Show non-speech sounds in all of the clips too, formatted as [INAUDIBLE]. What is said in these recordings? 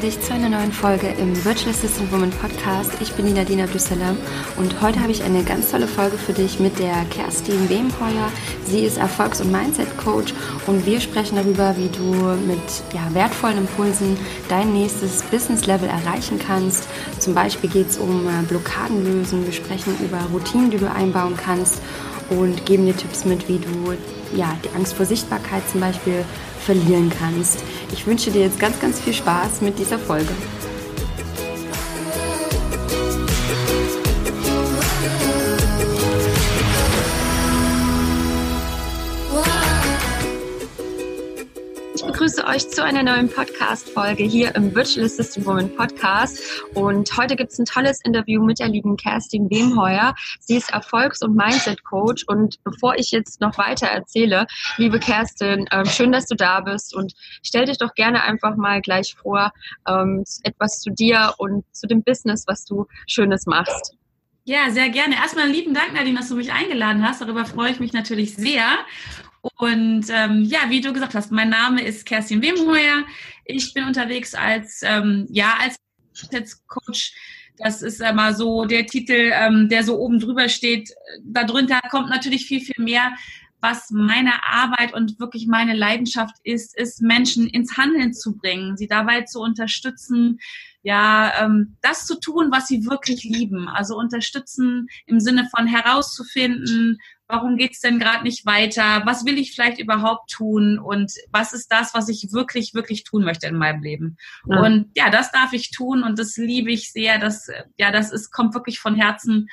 dich zu einer neuen Folge im Virtual Assistant Woman Podcast. Ich bin Nina Dina Düsselam und heute habe ich eine ganz tolle Folge für dich mit der Kerstin Wemheuer. Sie ist Erfolgs- und Mindset-Coach und wir sprechen darüber, wie du mit ja, wertvollen Impulsen dein nächstes Business-Level erreichen kannst. Zum Beispiel geht es um äh, Blockaden lösen. Wir sprechen über Routinen, die du einbauen kannst und geben dir Tipps mit, wie du ja, die Angst vor Sichtbarkeit zum Beispiel verlieren kannst. Ich wünsche dir jetzt ganz, ganz viel Spaß mit dieser Folge. Begrüße euch zu einer neuen Podcast-Folge hier im Virtual Assistant Woman Podcast. Und heute gibt es ein tolles Interview mit der lieben Kerstin Wemheuer. Sie ist Erfolgs- und Mindset-Coach. Und bevor ich jetzt noch weiter erzähle, liebe Kerstin, äh, schön, dass du da bist. Und stell dich doch gerne einfach mal gleich vor, ähm, etwas zu dir und zu dem Business, was du Schönes machst. Ja, sehr gerne. Erstmal lieben Dank, Nadine, dass du mich eingeladen hast. Darüber freue ich mich natürlich sehr. Und ähm, ja, wie du gesagt hast, mein Name ist Kerstin Wemheuer. Ich bin unterwegs als, ähm, ja, als Coach. Das ist immer so der Titel, ähm, der so oben drüber steht. Darunter kommt natürlich viel, viel mehr. Was meine Arbeit und wirklich meine Leidenschaft ist, ist Menschen ins Handeln zu bringen, sie dabei zu unterstützen, ja, ähm, das zu tun, was sie wirklich lieben. Also unterstützen im Sinne von herauszufinden, warum geht's denn gerade nicht weiter? Was will ich vielleicht überhaupt tun? Und was ist das, was ich wirklich, wirklich tun möchte in meinem Leben? Ja. Und ja, das darf ich tun und das liebe ich sehr. Das, ja, das ist, kommt wirklich von Herzen.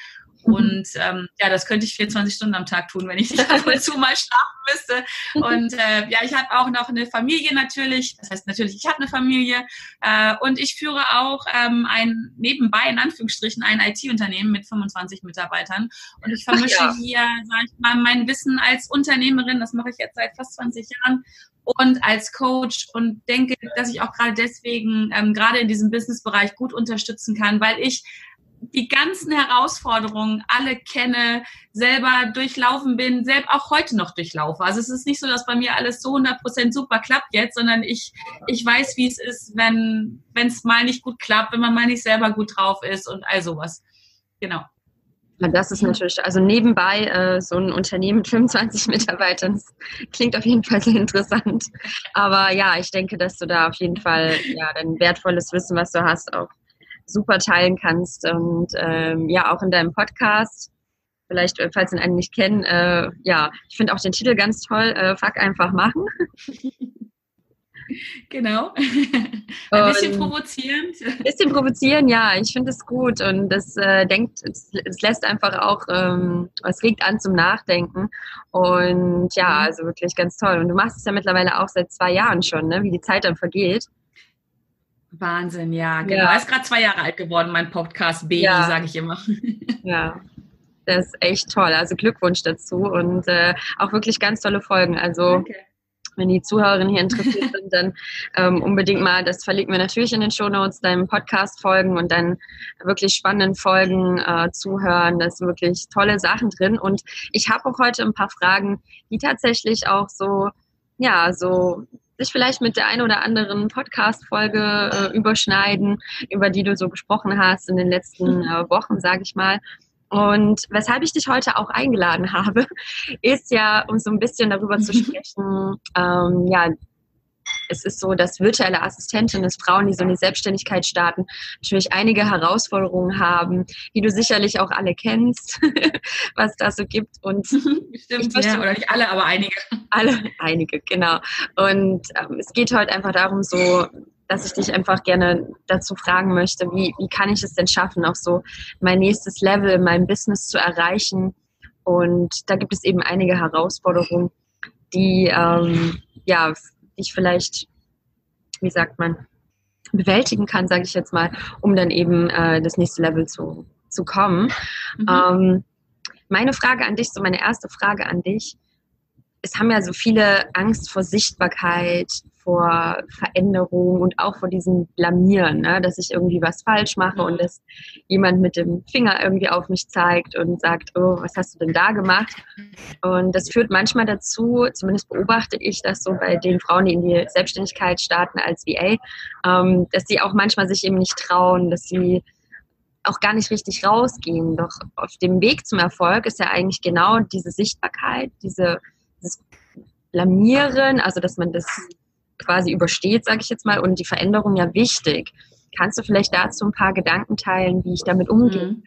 Und ähm, ja, das könnte ich 24 Stunden am Tag tun, wenn ich nicht [LAUGHS] ab und zu mal schlafen müsste. Und äh, ja, ich habe auch noch eine Familie natürlich. Das heißt natürlich, ich habe eine Familie. Äh, und ich führe auch ähm, ein nebenbei, in Anführungsstrichen, ein IT-Unternehmen mit 25 Mitarbeitern. Und ich vermische ja. hier, sage ich mal, mein Wissen als Unternehmerin, das mache ich jetzt seit fast 20 Jahren, und als Coach und denke, dass ich auch gerade deswegen ähm, gerade in diesem Businessbereich gut unterstützen kann, weil ich die ganzen Herausforderungen alle kenne, selber durchlaufen bin, selbst auch heute noch durchlaufe. Also es ist nicht so, dass bei mir alles so 100% super klappt jetzt, sondern ich, ich weiß, wie es ist, wenn es mal nicht gut klappt, wenn man mal nicht selber gut drauf ist und all sowas. Genau. Ja, das ist natürlich, also nebenbei äh, so ein Unternehmen mit 25 Mitarbeitern, das klingt auf jeden Fall sehr interessant. Aber ja, ich denke, dass du da auf jeden Fall ja dein wertvolles Wissen, was du hast, auch super teilen kannst. Und ähm, ja, auch in deinem Podcast, vielleicht, äh, falls Sie einen nicht kennen, äh, ja, ich finde auch den Titel ganz toll, äh, Fuck einfach machen. [LAUGHS] Genau. [LAUGHS] Ein bisschen provozierend. Ein bisschen provozieren, ja. Ich finde es gut und es äh, denkt, es, es, lässt einfach auch, ähm, es regt an zum Nachdenken und ja, mhm. also wirklich ganz toll. Und du machst es ja mittlerweile auch seit zwei Jahren schon, ne? wie die Zeit dann vergeht. Wahnsinn, ja, genau. Ja. Er ist gerade zwei Jahre alt geworden, mein Podcast Baby, ja. sage ich immer. [LAUGHS] Ja, das ist echt toll. Also Glückwunsch dazu und äh, auch wirklich ganz tolle Folgen. Also Danke. wenn die Zuhörerinnen hier interessiert sind, dann ähm, unbedingt mal, das verlinken wir natürlich in den Shownotes, deinem Podcast folgen und dann wirklich spannenden Folgen äh, zuhören. Da sind wirklich tolle Sachen drin. Und ich habe auch heute ein paar Fragen, die tatsächlich auch so, ja, so sich vielleicht mit der einen oder anderen Podcast-Folge äh, überschneiden, über die du so gesprochen hast in den letzten äh, Wochen, sage ich mal. Und weshalb ich dich heute auch eingeladen [LAUGHS] habe, ist ja, um so ein bisschen darüber zu [LAUGHS] sprechen, ähm, ja, es ist so, dass virtuelle Assistentinnen, dass Frauen, die so eine Selbstständigkeit starten, natürlich einige Herausforderungen haben, die du sicherlich auch alle kennst, [LAUGHS] was da so gibt. Und [LAUGHS] Stimmt, ja, oder nicht alle, aber einige. [LAUGHS] Alle, einige, genau. Und ähm, es geht heute einfach darum, so dass ich dich einfach gerne dazu fragen möchte, wie, wie kann ich es denn schaffen, auch so mein nächstes Level in meinem Business zu erreichen. Und da gibt es eben einige Herausforderungen, die ähm, ja ich vielleicht, wie sagt man, bewältigen kann, sage ich jetzt mal, um dann eben äh, das nächste Level zu, zu kommen. Mhm. Ähm, meine Frage an dich, so meine erste Frage an dich, es haben ja so viele Angst vor Sichtbarkeit, vor Veränderung und auch vor diesem Blamieren, ne? dass ich irgendwie was falsch mache und mhm. dass jemand mit dem Finger irgendwie auf mich zeigt und sagt, oh, was hast du denn da gemacht? Und das führt manchmal dazu, zumindest beobachte ich das so bei den Frauen, die in die Selbstständigkeit starten als VA, ähm, dass sie auch manchmal sich eben nicht trauen, dass sie auch gar nicht richtig rausgehen. Doch auf dem Weg zum Erfolg ist ja eigentlich genau diese Sichtbarkeit, diese, dieses Blamieren, also dass man das quasi übersteht, sage ich jetzt mal, und die Veränderung ja wichtig. Kannst du vielleicht dazu ein paar Gedanken teilen, wie ich damit umgehen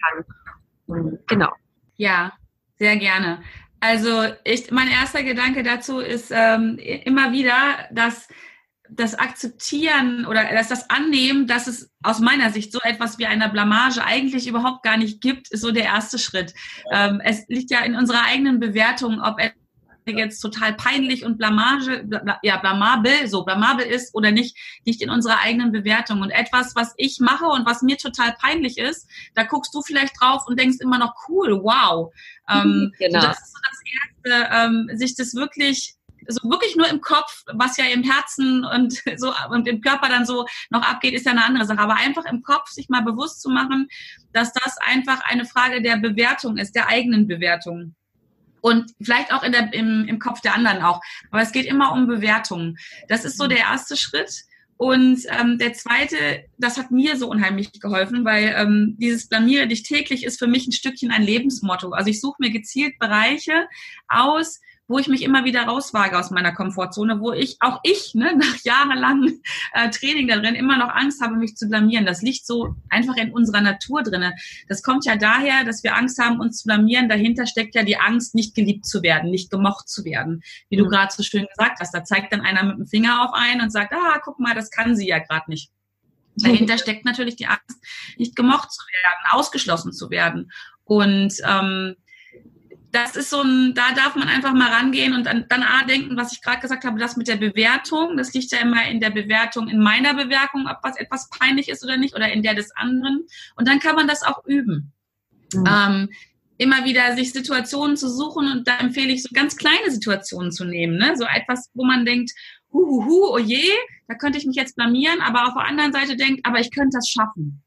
mhm. kann? Genau. Ja, sehr gerne. Also ich, mein erster Gedanke dazu ist ähm, immer wieder, dass das Akzeptieren oder dass das Annehmen, dass es aus meiner Sicht so etwas wie eine Blamage eigentlich überhaupt gar nicht gibt, ist so der erste Schritt. Ähm, es liegt ja in unserer eigenen Bewertung, ob jetzt total peinlich und blamage, ja, blamabel, so blamabel ist oder nicht, liegt in unserer eigenen Bewertung. Und etwas, was ich mache und was mir total peinlich ist, da guckst du vielleicht drauf und denkst immer noch cool, wow. [LAUGHS] Ähm, genau. Das ist so das Erste, ähm, sich das wirklich so wirklich nur im Kopf, was ja im Herzen und [LAUGHS] so und im Körper dann so noch abgeht, ist ja eine andere Sache. Aber einfach im Kopf sich mal bewusst zu machen, dass das einfach eine Frage der Bewertung ist, der eigenen Bewertung und vielleicht auch in der, im, im Kopf der anderen auch. Aber es geht immer um Bewertungen. Das ist so der erste Schritt. Und ähm, der zweite, das hat mir so unheimlich geholfen, weil ähm, dieses Blamiere dich täglich ist für mich ein Stückchen ein Lebensmotto. Also ich suche mir gezielt Bereiche aus, wo ich mich immer wieder rauswage aus meiner Komfortzone, wo ich, auch ich, ne, [LAUGHS] nach jahrelangem äh, Training darin immer noch Angst habe, mich zu blamieren. Das liegt so einfach in unserer Natur drinne. Das kommt ja daher, dass wir Angst haben, uns zu blamieren. Dahinter steckt ja die Angst, nicht geliebt zu werden, nicht gemocht zu werden. Wie mhm. du gerade so schön gesagt hast, da zeigt dann einer mit dem Finger auf einen und sagt, ah, guck mal, das kann sie ja gerade nicht. Dahinter [LAUGHS] steckt natürlich die Angst, nicht gemocht zu werden, ausgeschlossen zu werden. Und ähm, das ist so ein, da darf man einfach mal rangehen und dann, dann A denken, was ich gerade gesagt habe, das mit der Bewertung. Das liegt ja immer in der Bewertung, in meiner Bewertung, ob was etwas peinlich ist oder nicht, oder in der des anderen. Und dann kann man das auch üben. Mhm. Ähm, immer wieder sich Situationen zu suchen und da empfehle ich so ganz kleine Situationen zu nehmen. Ne? So etwas, wo man denkt, huhuhu, oh je, da könnte ich mich jetzt blamieren, aber auf der anderen Seite denkt, aber ich könnte das schaffen.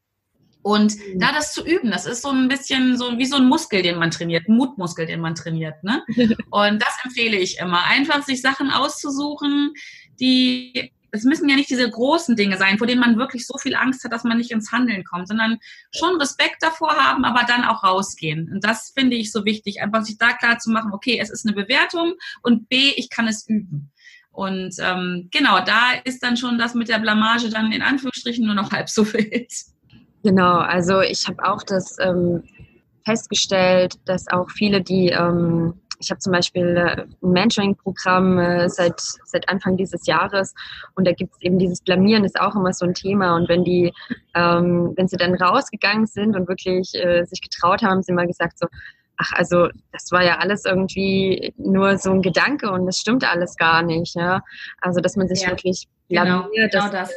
Und mhm. da das zu üben, das ist so ein bisschen so wie so ein Muskel, den man trainiert, ein Mutmuskel, den man trainiert. Ne? [LAUGHS] Und das empfehle ich immer. Einfach sich Sachen auszusuchen, die, es müssen ja nicht diese großen Dinge sein, vor denen man wirklich so viel Angst hat, dass man nicht ins Handeln kommt, sondern schon Respekt davor haben, aber dann auch rausgehen. Und das finde ich so wichtig, einfach sich da klar zu machen, okay, es ist eine Bewertung und B, ich kann es üben. Und ähm, genau, da ist dann schon das mit der Blamage dann in Anführungsstrichen nur noch halb so wild. Genau, also ich habe auch das ähm, festgestellt, dass auch viele, die, ähm, ich habe zum Beispiel äh, ein Mentoring-Programm äh, seit, seit Anfang dieses Jahres und da gibt es eben dieses Blamieren ist auch immer so ein Thema und wenn die, ähm, wenn sie dann rausgegangen sind und wirklich äh, sich getraut haben, haben sie immer gesagt so, ach, also das war ja alles irgendwie nur so ein Gedanke und das stimmt alles gar nicht. Ja? Also dass man sich ja, wirklich blamiert, genau, genau das, das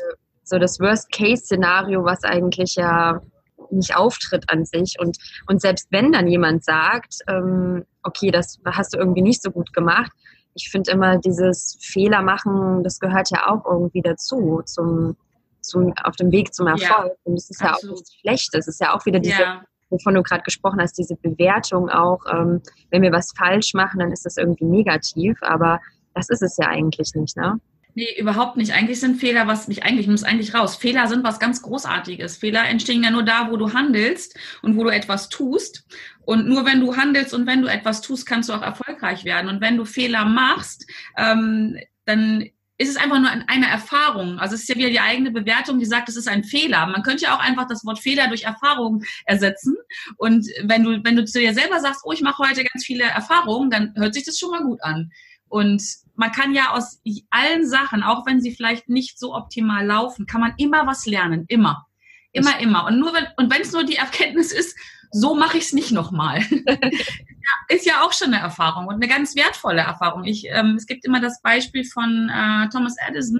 so das Worst-Case-Szenario, was eigentlich ja nicht auftritt an sich. Und, und selbst wenn dann jemand sagt, ähm, okay, das hast du irgendwie nicht so gut gemacht, ich finde immer dieses Fehler machen, das gehört ja auch irgendwie dazu, zum, zum, auf dem Weg zum Erfolg. Ja, und es ist absolut. ja auch nichts Schlechtes. Es ist ja auch wieder diese, ja. wovon du gerade gesprochen hast, diese Bewertung auch, ähm, wenn wir was falsch machen, dann ist das irgendwie negativ, aber das ist es ja eigentlich nicht, ne? Nee, überhaupt nicht. Eigentlich sind Fehler was, nicht eigentlich, muss eigentlich raus. Fehler sind was ganz Großartiges. Fehler entstehen ja nur da, wo du handelst und wo du etwas tust. Und nur wenn du handelst und wenn du etwas tust, kannst du auch erfolgreich werden. Und wenn du Fehler machst, ähm, dann ist es einfach nur eine Erfahrung. Also es ist ja wieder die eigene Bewertung, die sagt, es ist ein Fehler. Man könnte ja auch einfach das Wort Fehler durch Erfahrung ersetzen. Und wenn du, wenn du zu dir selber sagst, oh, ich mache heute ganz viele Erfahrungen, dann hört sich das schon mal gut an. Und man kann ja aus allen Sachen, auch wenn sie vielleicht nicht so optimal laufen, kann man immer was lernen. Immer. Immer, immer. Und nur wenn, und wenn es nur die Erkenntnis ist, so mache ich es nicht nochmal. [LAUGHS] ist ja auch schon eine Erfahrung und eine ganz wertvolle Erfahrung. Ich, ähm, es gibt immer das Beispiel von äh, Thomas Edison,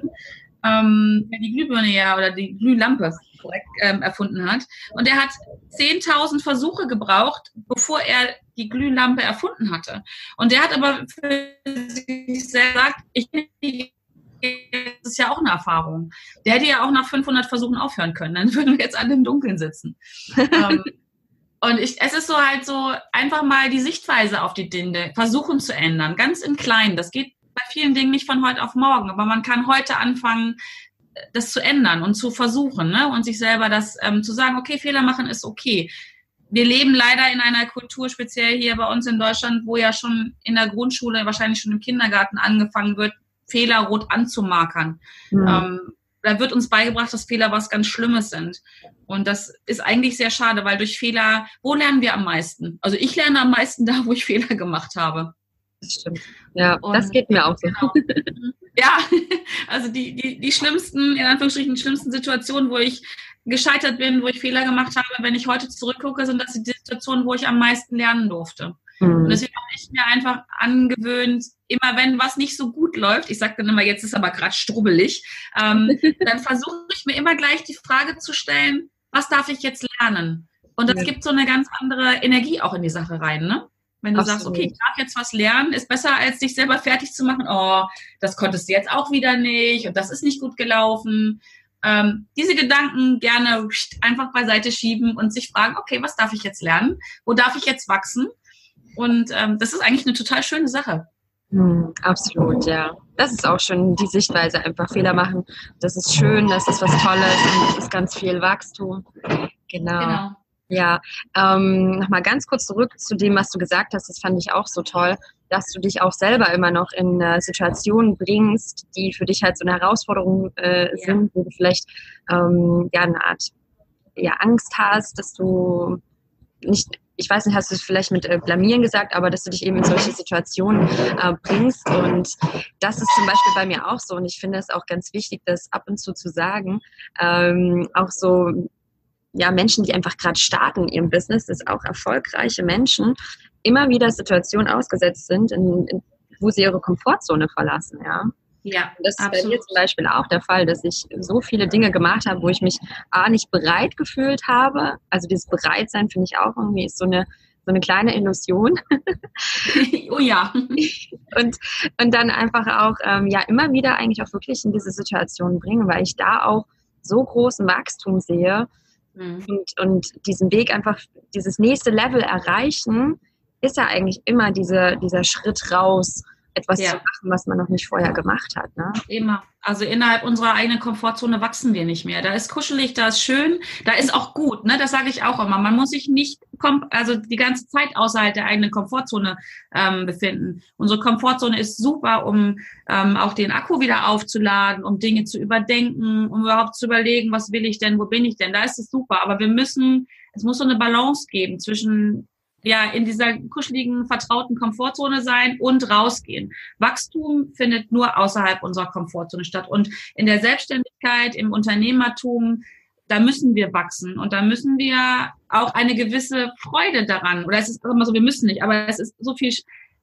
ähm, die Glühbirne ja oder die Glühlampe korrekt ähm, erfunden hat. Und er hat 10.000 Versuche gebraucht, bevor er die Glühlampe erfunden hatte. Und der hat aber für sich selber gesagt, ich bin die das ist ja auch eine Erfahrung. Der hätte ja auch nach 500 Versuchen aufhören können. Dann würden wir jetzt alle im Dunkeln sitzen. [LAUGHS] ähm, und ich, es ist so halt so, einfach mal die Sichtweise auf die Dinge versuchen zu ändern, ganz im Kleinen. Das geht bei vielen Dingen nicht von heute auf morgen, aber man kann heute anfangen, das zu ändern und zu versuchen ne? und sich selber das ähm, zu sagen, okay, Fehler machen ist okay. Wir leben leider in einer Kultur, speziell hier bei uns in Deutschland, wo ja schon in der Grundschule, wahrscheinlich schon im Kindergarten angefangen wird, Fehler rot anzumarkern. Mhm. Ähm, da wird uns beigebracht, dass Fehler was ganz Schlimmes sind. Und das ist eigentlich sehr schade, weil durch Fehler, wo lernen wir am meisten? Also ich lerne am meisten [LAUGHS] da, wo ich Fehler gemacht habe. Das stimmt. Ja, und, das geht mir auch so. Genau. [LAUGHS] Ja, [LAUGHS] also die, die, die schlimmsten, in Anführungsstrichen, die schlimmsten Situationen, wo ich gescheitert bin, wo ich Fehler gemacht habe, wenn ich heute zurückgucke, sind das die Situationen, wo ich am meisten lernen durfte. Mhm. Und deswegen habe ich mir einfach angewöhnt, immer wenn was nicht so gut läuft, ich sage dann immer, jetzt ist aber gerade strubbelig, ähm, [LAUGHS] dann versuche ich mir immer gleich die Frage zu stellen, was darf ich jetzt lernen? Und das ja. gibt so eine ganz andere Energie auch in die Sache rein, ne? Wenn du Absolut. sagst, okay, ich darf jetzt was lernen, ist besser, als dich selber fertig zu machen, oh, das konntest du jetzt auch wieder nicht und das ist nicht gut gelaufen. Ähm, diese Gedanken gerne einfach beiseite schieben und sich fragen, okay, was darf ich jetzt lernen? Wo darf ich jetzt wachsen? Und ähm, das ist eigentlich eine total schöne Sache. Hm, absolut, ja. Das ist auch schon die Sichtweise, einfach Fehler machen. Das ist schön, das ist was Tolles und das ist ganz viel Wachstum. Genau. genau. Ja, ähm, nochmal ganz kurz zurück zu dem, was du gesagt hast. Das fand ich auch so toll, dass du dich auch selber immer noch in äh, Situationen bringst, die für dich halt so eine Herausforderung äh, ja. sind, wo du vielleicht ähm, ja eine Art ja, Angst hast, dass du nicht ich weiß nicht, hast du es vielleicht mit äh, Blamieren gesagt, aber dass du dich eben in solche Situationen äh, bringst. Und das ist zum Beispiel bei mir auch so. Und ich finde es auch ganz wichtig, das ab und zu zu sagen. Ähm, auch so, ja, Menschen, die einfach gerade starten in ihrem Business, das auch erfolgreiche Menschen, immer wieder Situationen ausgesetzt sind, in, in, wo sie ihre Komfortzone verlassen, ja. Ja, das ist absolut. bei mir zum Beispiel auch der Fall, dass ich so viele Dinge gemacht habe, wo ich mich A, nicht bereit gefühlt habe. Also dieses Bereitsein finde ich auch irgendwie ist so eine, so eine kleine Illusion. [LAUGHS] oh ja. Und, und dann einfach auch, ähm, ja, immer wieder eigentlich auch wirklich in diese Situation bringen, weil ich da auch so großen Wachstum sehe mhm. und, und diesen Weg einfach, dieses nächste Level erreichen, ist ja eigentlich immer diese, dieser Schritt raus etwas ja. zu machen, was man noch nicht vorher gemacht hat. Ne? Immer. Also innerhalb unserer eigenen Komfortzone wachsen wir nicht mehr. Da ist kuschelig, da ist schön, da ist auch gut. Ne? Das sage ich auch immer. Man muss sich nicht also die ganze Zeit außerhalb der eigenen Komfortzone ähm, befinden. Unsere Komfortzone ist super, um ähm, auch den Akku wieder aufzuladen, um Dinge zu überdenken, um überhaupt zu überlegen, was will ich denn, wo bin ich denn. Da ist es super. Aber wir müssen, es muss so eine Balance geben zwischen ja in dieser kuscheligen, vertrauten Komfortzone sein und rausgehen. Wachstum findet nur außerhalb unserer Komfortzone statt. Und in der Selbstständigkeit, im Unternehmertum, da müssen wir wachsen und da müssen wir auch eine gewisse Freude daran, oder es ist immer so, wir müssen nicht, aber es ist so viel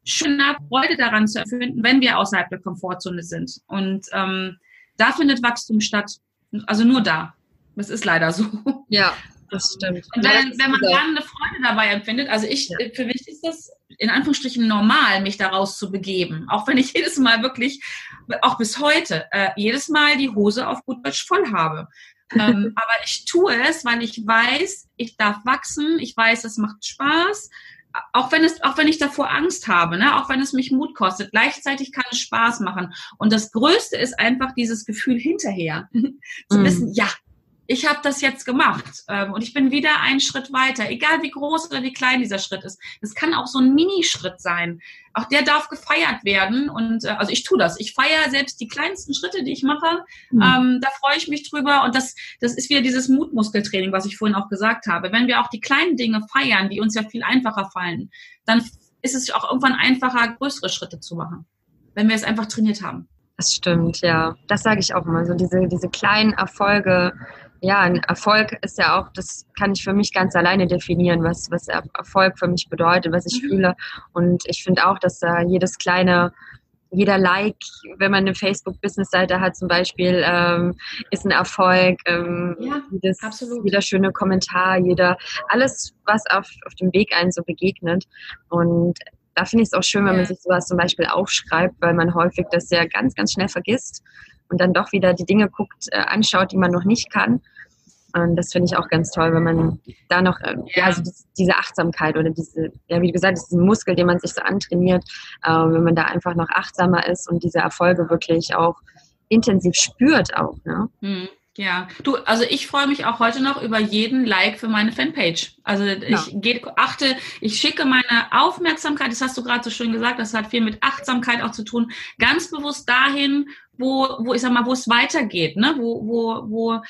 schöner Freude daran zu erfinden, wenn wir außerhalb der Komfortzone sind. Und ähm, da findet Wachstum statt. Also nur da. Das ist leider so. Ja, das stimmt. Und wenn, wenn man dann eine Freude dabei empfindet, also ich, ja. für mich ist das in Anführungsstrichen normal, mich daraus zu begeben. Auch wenn ich [LAUGHS] jedes Mal wirklich, auch bis heute, äh, jedes Mal die Hose auf gut Deutsch voll habe. ähm, [LAUGHS] aber ich tue es, weil ich weiß, ich darf wachsen, ich weiß, es macht Spaß. Auch wenn, es, auch wenn ich davor Angst habe, ne? auch wenn es mich Mut kostet, gleichzeitig kann es Spaß machen. Und das Größte ist einfach dieses Gefühl hinterher. [LAUGHS] zu mm. wissen, ja, ich habe das jetzt gemacht ähm, und ich bin wieder einen Schritt weiter, egal wie groß oder wie klein dieser Schritt ist. Das kann auch so ein Minischritt sein. Auch der darf gefeiert werden und äh, also ich tue das. Ich feiere selbst die kleinsten Schritte, die ich mache. Mhm. Ähm, da freue ich mich drüber und das, das ist wieder dieses Mutmuskeltraining, was ich vorhin auch gesagt habe. Wenn wir auch die kleinen Dinge feiern, die uns ja viel einfacher fallen, dann ist es auch irgendwann einfacher, größere Schritte zu machen, wenn wir es einfach trainiert haben. Das stimmt, ja. Das sage ich auch immer. So diese, diese kleinen Erfolge ja, ein Erfolg ist ja auch, das kann ich für mich ganz alleine definieren, was, was Erfolg für mich bedeutet, was ich mhm. fühle. Und ich finde auch, dass da jedes kleine, jeder Like, wenn man eine Facebook-Business-Seite hat zum Beispiel, ähm, ist ein Erfolg. Ähm, ja, jedes, absolut. Jeder schöne Kommentar, jeder, alles, was auf, auf dem Weg einen so begegnet. Und da finde ich es auch schön, wenn ja. man sich sowas zum Beispiel aufschreibt, weil man häufig das ja ganz, ganz schnell vergisst und dann doch wieder die Dinge guckt, äh, anschaut, die man noch nicht kann. Und das finde ich auch ganz toll, wenn man da noch, äh, ja, also diese Achtsamkeit oder diese, ja, wie du gesagt hast, diesen Muskel, den man sich so antrainiert, äh, wenn man da einfach noch achtsamer ist und diese Erfolge wirklich auch intensiv spürt auch, ne? Mhm. Ja, du, also ich freue mich auch heute noch über jeden Like für meine Fanpage. Also ich ja. Geh, achte, ich schicke meine Aufmerksamkeit, das hast du gerade so schön gesagt, das hat viel mit Achtsamkeit auch zu tun, ganz bewusst dahin, wo, wo ich sag mal, wo es weitergeht, ne? wo, wo, wo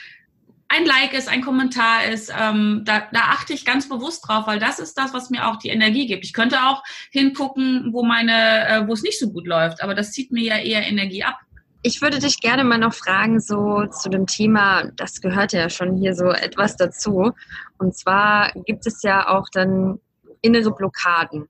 ein Like ist, ein Kommentar ist, ähm, da, da achte ich ganz bewusst drauf, weil das ist das, was mir auch die Energie gibt. Ich könnte auch hingucken, wo meine, äh, wo es nicht so gut läuft, aber das zieht mir ja eher Energie ab. Ich würde dich gerne mal noch fragen, so zu dem Thema, das gehört ja schon hier so etwas dazu. Und zwar gibt es ja auch dann innere Blockaden.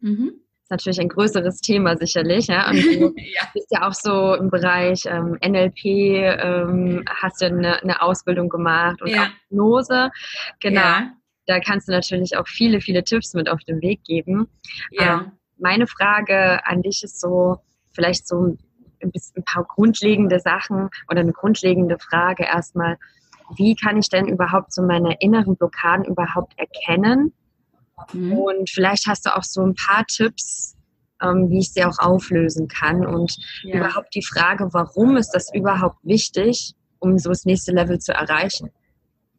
Mhm. Ist natürlich ein größeres Thema sicherlich. Ja? [LAUGHS] Und du ja. bist ja auch so im Bereich ähm, NLP, ähm, hast ja eine, eine, Ausbildung gemacht und ja. auch Hypnose. Genau. Ja. Da kannst du natürlich auch viele, viele Tipps mit auf den Weg geben. Ja. Ähm, meine Frage an dich ist so, vielleicht so ein, bisschen, ein paar grundlegende Sachen oder eine grundlegende Frage erstmal. Wie kann ich denn überhaupt so meine inneren Blockaden überhaupt erkennen? Mhm. Und vielleicht hast du auch so ein paar Tipps, ähm, wie ich sie auch auflösen kann. Und ja. überhaupt die Frage, warum ist das überhaupt wichtig, um so das nächste Level zu erreichen?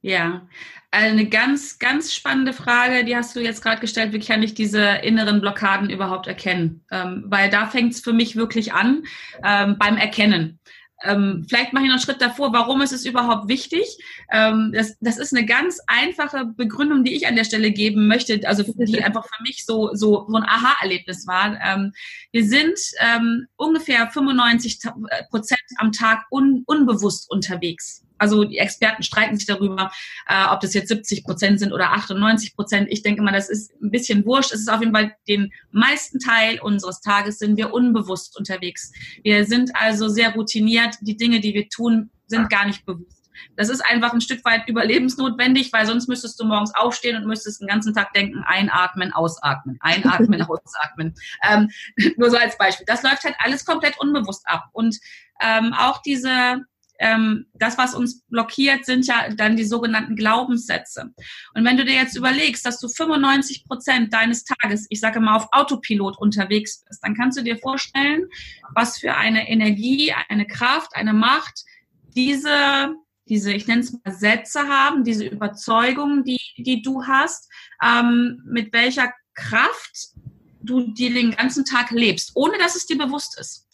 Ja, eine ganz, ganz spannende Frage, die hast du jetzt gerade gestellt. Wie kann ich diese inneren Blockaden überhaupt erkennen? Ähm, weil da fängt es für mich wirklich an ähm, beim Erkennen. Ähm, vielleicht mache ich noch einen Schritt davor. Warum ist es überhaupt wichtig? Ähm, das, das ist eine ganz einfache Begründung, die ich an der Stelle geben möchte, also die [LAUGHS] einfach für mich so, so, so ein Aha-Erlebnis war. Ähm, wir sind ähm, ungefähr 95 Prozent am Tag un, unbewusst unterwegs. Also die Experten streiten sich darüber, äh, ob das jetzt 70 Prozent sind oder 98 Prozent. Ich denke mal, das ist ein bisschen wurscht. Es ist auf jeden Fall den meisten Teil unseres Tages sind wir unbewusst unterwegs. Wir sind also sehr routiniert. Die Dinge, die wir tun, sind gar nicht bewusst. Das ist einfach ein Stück weit überlebensnotwendig, weil sonst müsstest du morgens aufstehen und müsstest den ganzen Tag denken, einatmen, ausatmen, einatmen, [LAUGHS] ausatmen. Ähm, nur so als Beispiel. Das läuft halt alles komplett unbewusst ab. Und ähm, auch diese ähm, das, was uns blockiert, sind ja dann die sogenannten Glaubenssätze. Und wenn du dir jetzt überlegst, dass du 95 Prozent deines Tages, ich sage mal, auf Autopilot unterwegs bist, dann kannst du dir vorstellen, was für eine Energie, eine Kraft, eine Macht diese diese, ich nenne es mal Sätze haben, diese Überzeugungen, die, die du hast, ähm, mit welcher Kraft du dir den ganzen Tag lebst, ohne dass es dir bewusst ist.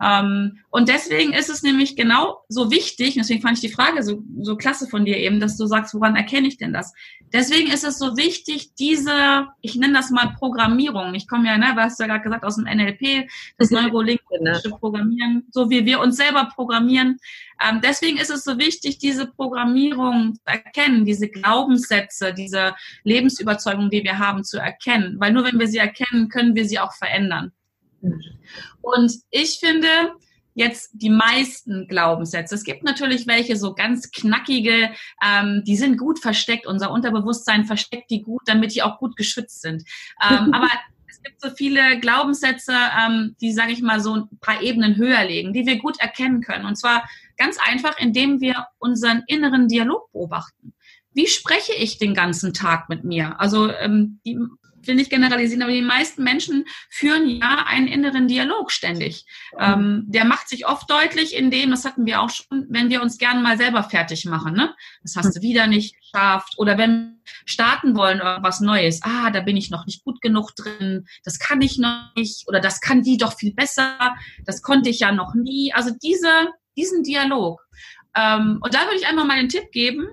Ähm, und deswegen ist es nämlich genau so wichtig, deswegen fand ich die Frage so, so klasse von dir eben, dass du sagst, woran erkenne ich denn das? Deswegen ist es so wichtig, diese, ich nenne das mal Programmierung. Ich komme ja, ne, was hast du ja gerade gesagt, aus dem NLP, das neurolinguistische Programmieren, so wie wir uns selber programmieren. Ähm, deswegen ist es so wichtig, diese Programmierung zu erkennen, diese Glaubenssätze, diese Lebensüberzeugung, die wir haben, zu erkennen. Weil nur wenn wir sie erkennen, können wir sie auch verändern. Und ich finde, jetzt die meisten Glaubenssätze. Es gibt natürlich welche so ganz knackige, ähm, die sind gut versteckt. Unser Unterbewusstsein versteckt die gut, damit die auch gut geschützt sind. Ähm, [LAUGHS] aber es gibt so viele Glaubenssätze, ähm, die, sage ich mal, so ein paar Ebenen höher legen, die wir gut erkennen können. Und zwar ganz einfach, indem wir unseren inneren Dialog beobachten. Wie spreche ich den ganzen Tag mit mir? Also ähm, die will nicht generalisieren, aber die meisten Menschen führen ja einen inneren Dialog ständig. Ähm, der macht sich oft deutlich, indem, das hatten wir auch schon, wenn wir uns gern mal selber fertig machen. Ne? Das hast du wieder nicht geschafft. Oder wenn wir starten wollen oder was Neues. Ah, da bin ich noch nicht gut genug drin. Das kann ich noch nicht. Oder das kann die doch viel besser. Das konnte ich ja noch nie. Also diese, diesen Dialog. Ähm, und da würde ich einfach mal den Tipp geben,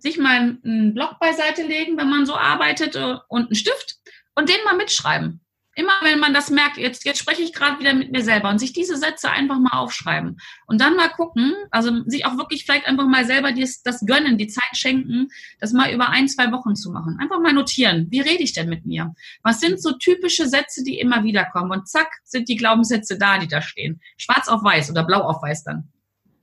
sich mal einen Block beiseite legen, wenn man so arbeitet äh, und einen Stift und den mal mitschreiben. Immer wenn man das merkt, jetzt, jetzt spreche ich gerade wieder mit mir selber und sich diese Sätze einfach mal aufschreiben und dann mal gucken, also sich auch wirklich vielleicht einfach mal selber dies, das gönnen, die Zeit schenken, das mal über ein, zwei Wochen zu machen. Einfach mal notieren, wie rede ich denn mit mir? Was sind so typische Sätze, die immer wieder kommen? Und zack, sind die Glaubenssätze da, die da stehen. Schwarz auf weiß oder blau auf weiß dann.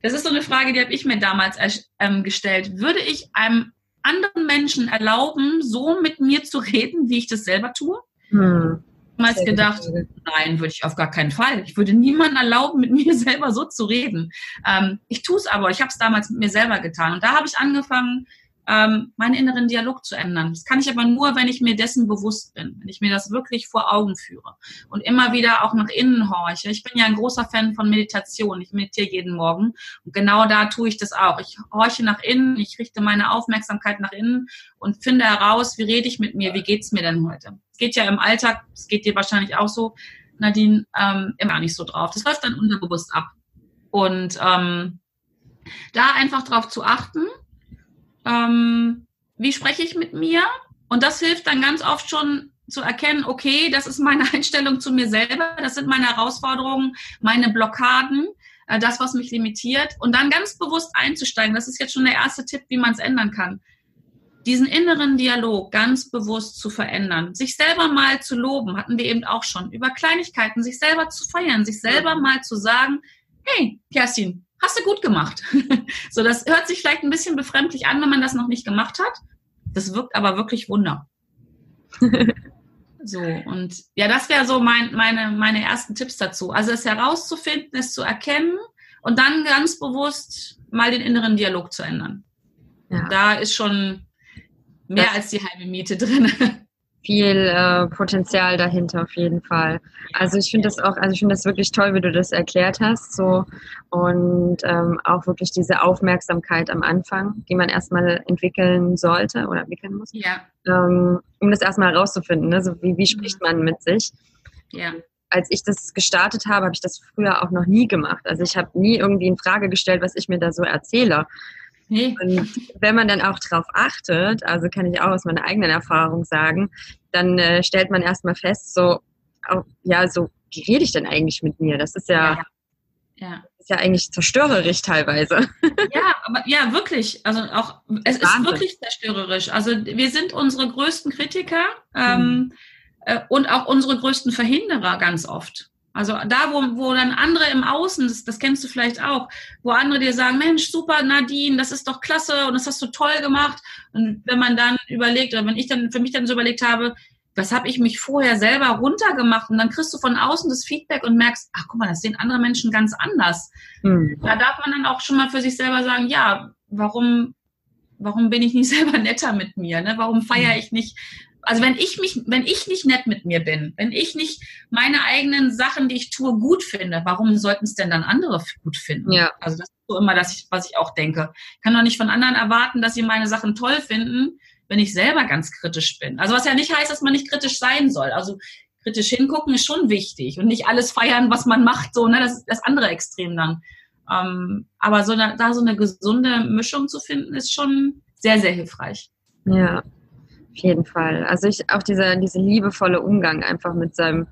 Das ist so eine Frage, die habe ich mir damals ähm, gestellt. Würde ich einem anderen Menschen erlauben, so mit mir zu reden, wie ich das selber tue? Hm. damals gedacht, nein, würde ich auf gar keinen Fall. Ich würde niemandem erlauben, mit mir [LAUGHS] selber so zu reden. Ähm, ich tue es aber, ich habe es damals mit mir selber getan. Und da habe ich angefangen, ähm, meinen inneren Dialog zu ändern. Das kann ich aber nur, wenn ich mir dessen bewusst bin, wenn ich mir das wirklich vor Augen führe und immer wieder auch nach innen horche. Ich bin ja ein großer Fan von Meditation. Ich meditiere jeden Morgen und genau da tue ich das auch. Ich horche nach innen, ich richte meine Aufmerksamkeit nach innen und finde heraus, wie rede ich mit mir, wie geht's mir denn heute. Es geht ja im Alltag, es geht dir wahrscheinlich auch so, Nadine, ähm, immer nicht so drauf. Das läuft dann unterbewusst ab. Und ähm, da einfach drauf zu achten, ähm, wie spreche ich mit mir? Und das hilft dann ganz oft schon zu erkennen, okay, das ist meine [LAUGHS] Einstellung zu mir selber, das sind meine Herausforderungen, meine Blockaden, äh, das, was mich limitiert. Und dann ganz bewusst einzusteigen, das ist jetzt schon der erste Tipp, wie man es ändern kann. Diesen inneren Dialog ganz bewusst zu verändern, sich selber mal zu loben, hatten wir eben auch schon, über Kleinigkeiten, sich selber zu feiern, sich selber mal zu sagen, hey, Kerstin, hast du gut gemacht. [LAUGHS] so, das hört sich vielleicht ein bisschen befremdlich an, wenn man das noch nicht gemacht hat. Das wirkt aber wirklich Wunder. [LAUGHS] so, und ja, das wäre so mein, meine, meine ersten Tipps dazu. Also es herauszufinden, es zu erkennen und dann ganz bewusst mal den inneren Dialog zu ändern. Ja. Da ist schon mehr das als die halbe Miete drin. [LAUGHS] viel äh, Potenzial dahinter auf jeden Fall. Also ich finde das auch, also ich finde das wirklich toll, wie du das erklärt hast, so und ähm, auch wirklich diese Aufmerksamkeit am Anfang, die man erstmal entwickeln sollte oder entwickeln muss, ja. ähm, um das erstmal herauszufinden. Ne? So wie, wie spricht man mit sich? Ja. Als ich das gestartet habe, habe ich das früher auch noch nie gemacht. Also ich habe nie irgendwie in Frage gestellt, was ich mir da so erzähle. Nee. Und wenn man dann auch darauf achtet, also kann ich auch aus meiner eigenen Erfahrung sagen, dann äh, stellt man erstmal fest, so, auch, ja, so, wie rede ich denn eigentlich mit mir? Das ist ja, ja. ja. Ist ja eigentlich zerstörerisch teilweise. [LAUGHS] Ja, aber ja, wirklich. Also auch, es Wahnsinn. ist wirklich zerstörerisch. Also wir sind unsere größten Kritiker ähm, mhm. und auch unsere größten Verhinderer ganz oft. Also da, wo, wo dann andere im Außen, das, das kennst du vielleicht auch, wo andere dir sagen, Mensch, super, Nadine, das ist doch klasse und das hast du toll gemacht. Und wenn man dann überlegt, oder wenn ich dann für mich dann so überlegt habe, was habe ich mich vorher selber runtergemacht und dann kriegst du von außen das Feedback und merkst, ach guck mal, das sehen andere Menschen ganz anders. Mhm. Da darf man dann auch schon mal für sich selber sagen, ja, warum, warum bin ich nicht [LAUGHS] selber netter mit mir? Ne? Warum feiere hm. ich nicht also wenn ich mich, wenn ich nicht nett mit mir bin, wenn ich nicht meine eigenen Sachen, die ich tue, gut finde, warum sollten es denn dann andere gut finden? Ja. Also das ist so immer das, was ich auch denke. Ich kann doch nicht von anderen erwarten, dass sie meine Sachen toll finden, wenn ich selber ganz kritisch bin. Also was ja nicht heißt, dass man nicht kritisch sein soll. Also kritisch hingucken ist schon wichtig und nicht alles feiern, was man macht, so, ne, das ist das andere Extrem dann. Ähm, aber so da, da so eine gesunde Mischung zu finden, ist schon sehr, sehr hilfreich. Ja, jeden Fall. Also ich auch dieser, dieser liebevolle Umgang einfach mit seinem,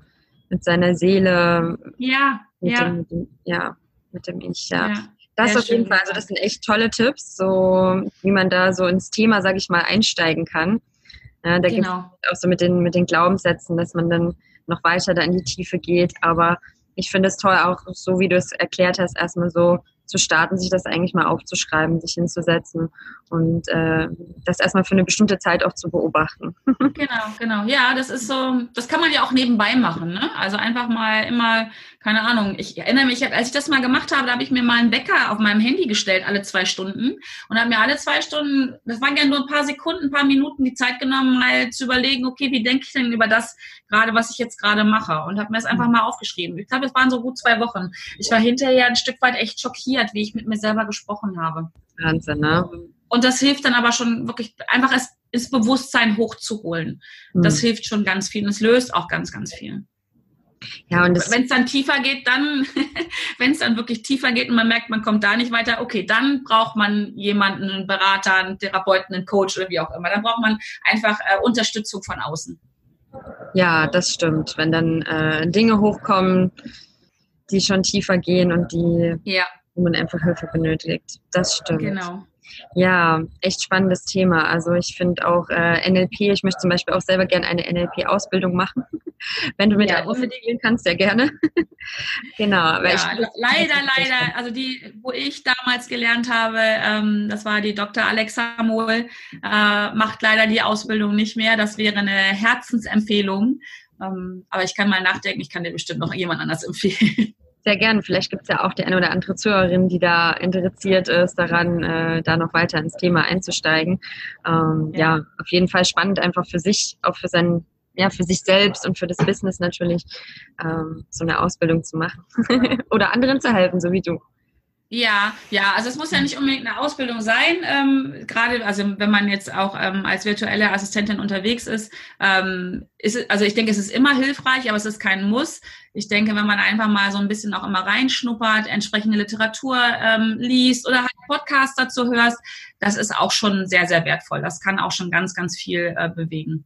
mit seiner Seele. Ja, mit ja. Dem, mit dem, ja, mit dem Ich, ja. ja das auf jeden Fall, also das sind echt tolle Tipps, so wie man da so ins Thema, sage ich mal, einsteigen kann. Ja, da genau. gibt es auch so mit den, mit den Glaubenssätzen, dass man dann noch weiter da in die Tiefe geht. Aber ich finde es toll, auch so wie du es erklärt hast, erstmal so zu starten, sich das eigentlich mal aufzuschreiben, sich hinzusetzen und äh, das erstmal für eine bestimmte Zeit auch zu beobachten. [LAUGHS] genau, genau. Ja, das ist so, das kann man ja auch nebenbei machen. Ne? Also einfach mal immer, keine Ahnung, ich erinnere mich, als ich das mal gemacht habe, da habe ich mir mal einen Wecker auf meinem Handy gestellt, alle zwei Stunden und habe mir alle zwei Stunden, das waren ja nur ein paar Sekunden, ein paar Minuten die Zeit genommen, mal zu überlegen, okay, wie denke ich denn über das gerade, was ich jetzt gerade mache und habe mir das einfach mal aufgeschrieben. Ich glaube, es waren so gut zwei Wochen. Ich war hinterher ein Stück weit echt schockiert, wie ich mit mir selber gesprochen habe. Wahnsinn, ne? Und das hilft dann aber schon wirklich einfach es ins Bewusstsein hochzuholen. Mhm. Das hilft schon ganz viel und es löst auch ganz, ganz viel. Ja, und wenn es dann tiefer geht, dann, [LAUGHS] wenn es dann wirklich tiefer geht und man merkt, man kommt da nicht weiter, okay, dann braucht man jemanden, einen Berater, einen Therapeuten, einen Coach oder wie auch immer. Dann braucht man einfach äh, Unterstützung von außen. Ja, das stimmt. Wenn dann äh, Dinge hochkommen, die schon tiefer gehen und die, ja. Wo man einfach Hilfe benötigt. Das stimmt. Genau. Ja, echt spannendes Thema. Also ich finde auch äh, NLP, ich möchte zum Beispiel auch selber gerne eine NLP-Ausbildung machen. [LAUGHS] Wenn du mir ja, unbedingt kannst, sehr gerne. [LAUGHS] genau. Ja, leider, leider, also die, wo ich damals gelernt habe, ähm, das war die Dr. Alexa Mohl, äh, macht leider die Ausbildung nicht mehr. Das wäre eine Herzensempfehlung. Ähm, aber ich kann mal nachdenken, ich kann dir bestimmt noch jemand anders empfehlen. [LAUGHS] Sehr gerne. Vielleicht gibt es ja auch die eine oder andere Zuhörerin, die da interessiert ist, daran, äh, da noch weiter ins Thema einzusteigen. Ähm, ja. ja, auf jeden Fall spannend, einfach für sich, auch für sein, ja, für sich selbst und für das Business natürlich, ähm, so eine Ausbildung zu machen. [LAUGHS] oder anderen zu helfen, so wie du. Ja, ja, also es muss ja nicht unbedingt eine Ausbildung sein. Ähm, gerade, also wenn man jetzt auch ähm, als virtuelle Assistentin unterwegs ist, ähm, ist also ich denke, es ist immer hilfreich, aber es ist kein Muss. Ich denke, wenn man einfach mal so ein bisschen auch immer reinschnuppert, entsprechende Literatur ähm, liest oder halt Podcasts dazu hörst, das ist auch schon sehr, sehr wertvoll. Das kann auch schon ganz, ganz viel äh, bewegen,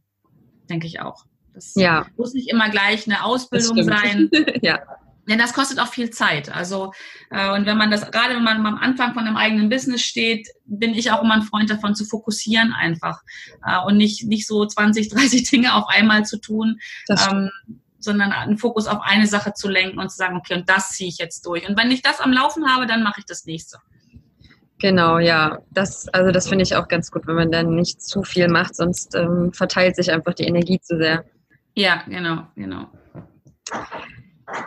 denke ich auch. Das ja. muss nicht immer gleich eine Ausbildung sein. [LAUGHS] ja. Denn das kostet auch viel Zeit. Also, äh, und wenn man das, gerade wenn man am Anfang von einem eigenen Business steht, bin ich auch immer ein Freund davon, zu fokussieren einfach. Äh, und nicht, nicht so 20, 30 [LAUGHS] Dinge auf einmal zu tun, ähm, sondern einen Fokus auf eine Sache zu lenken und zu sagen, okay, und das ziehe ich jetzt durch. Und wenn ich das am Laufen habe, dann mache ich das nächste. Genau, ja. Das, also das finde ich auch ganz gut, wenn man dann nicht zu viel macht, sonst ähm, verteilt sich einfach die Energie zu sehr. Ja, genau, genau.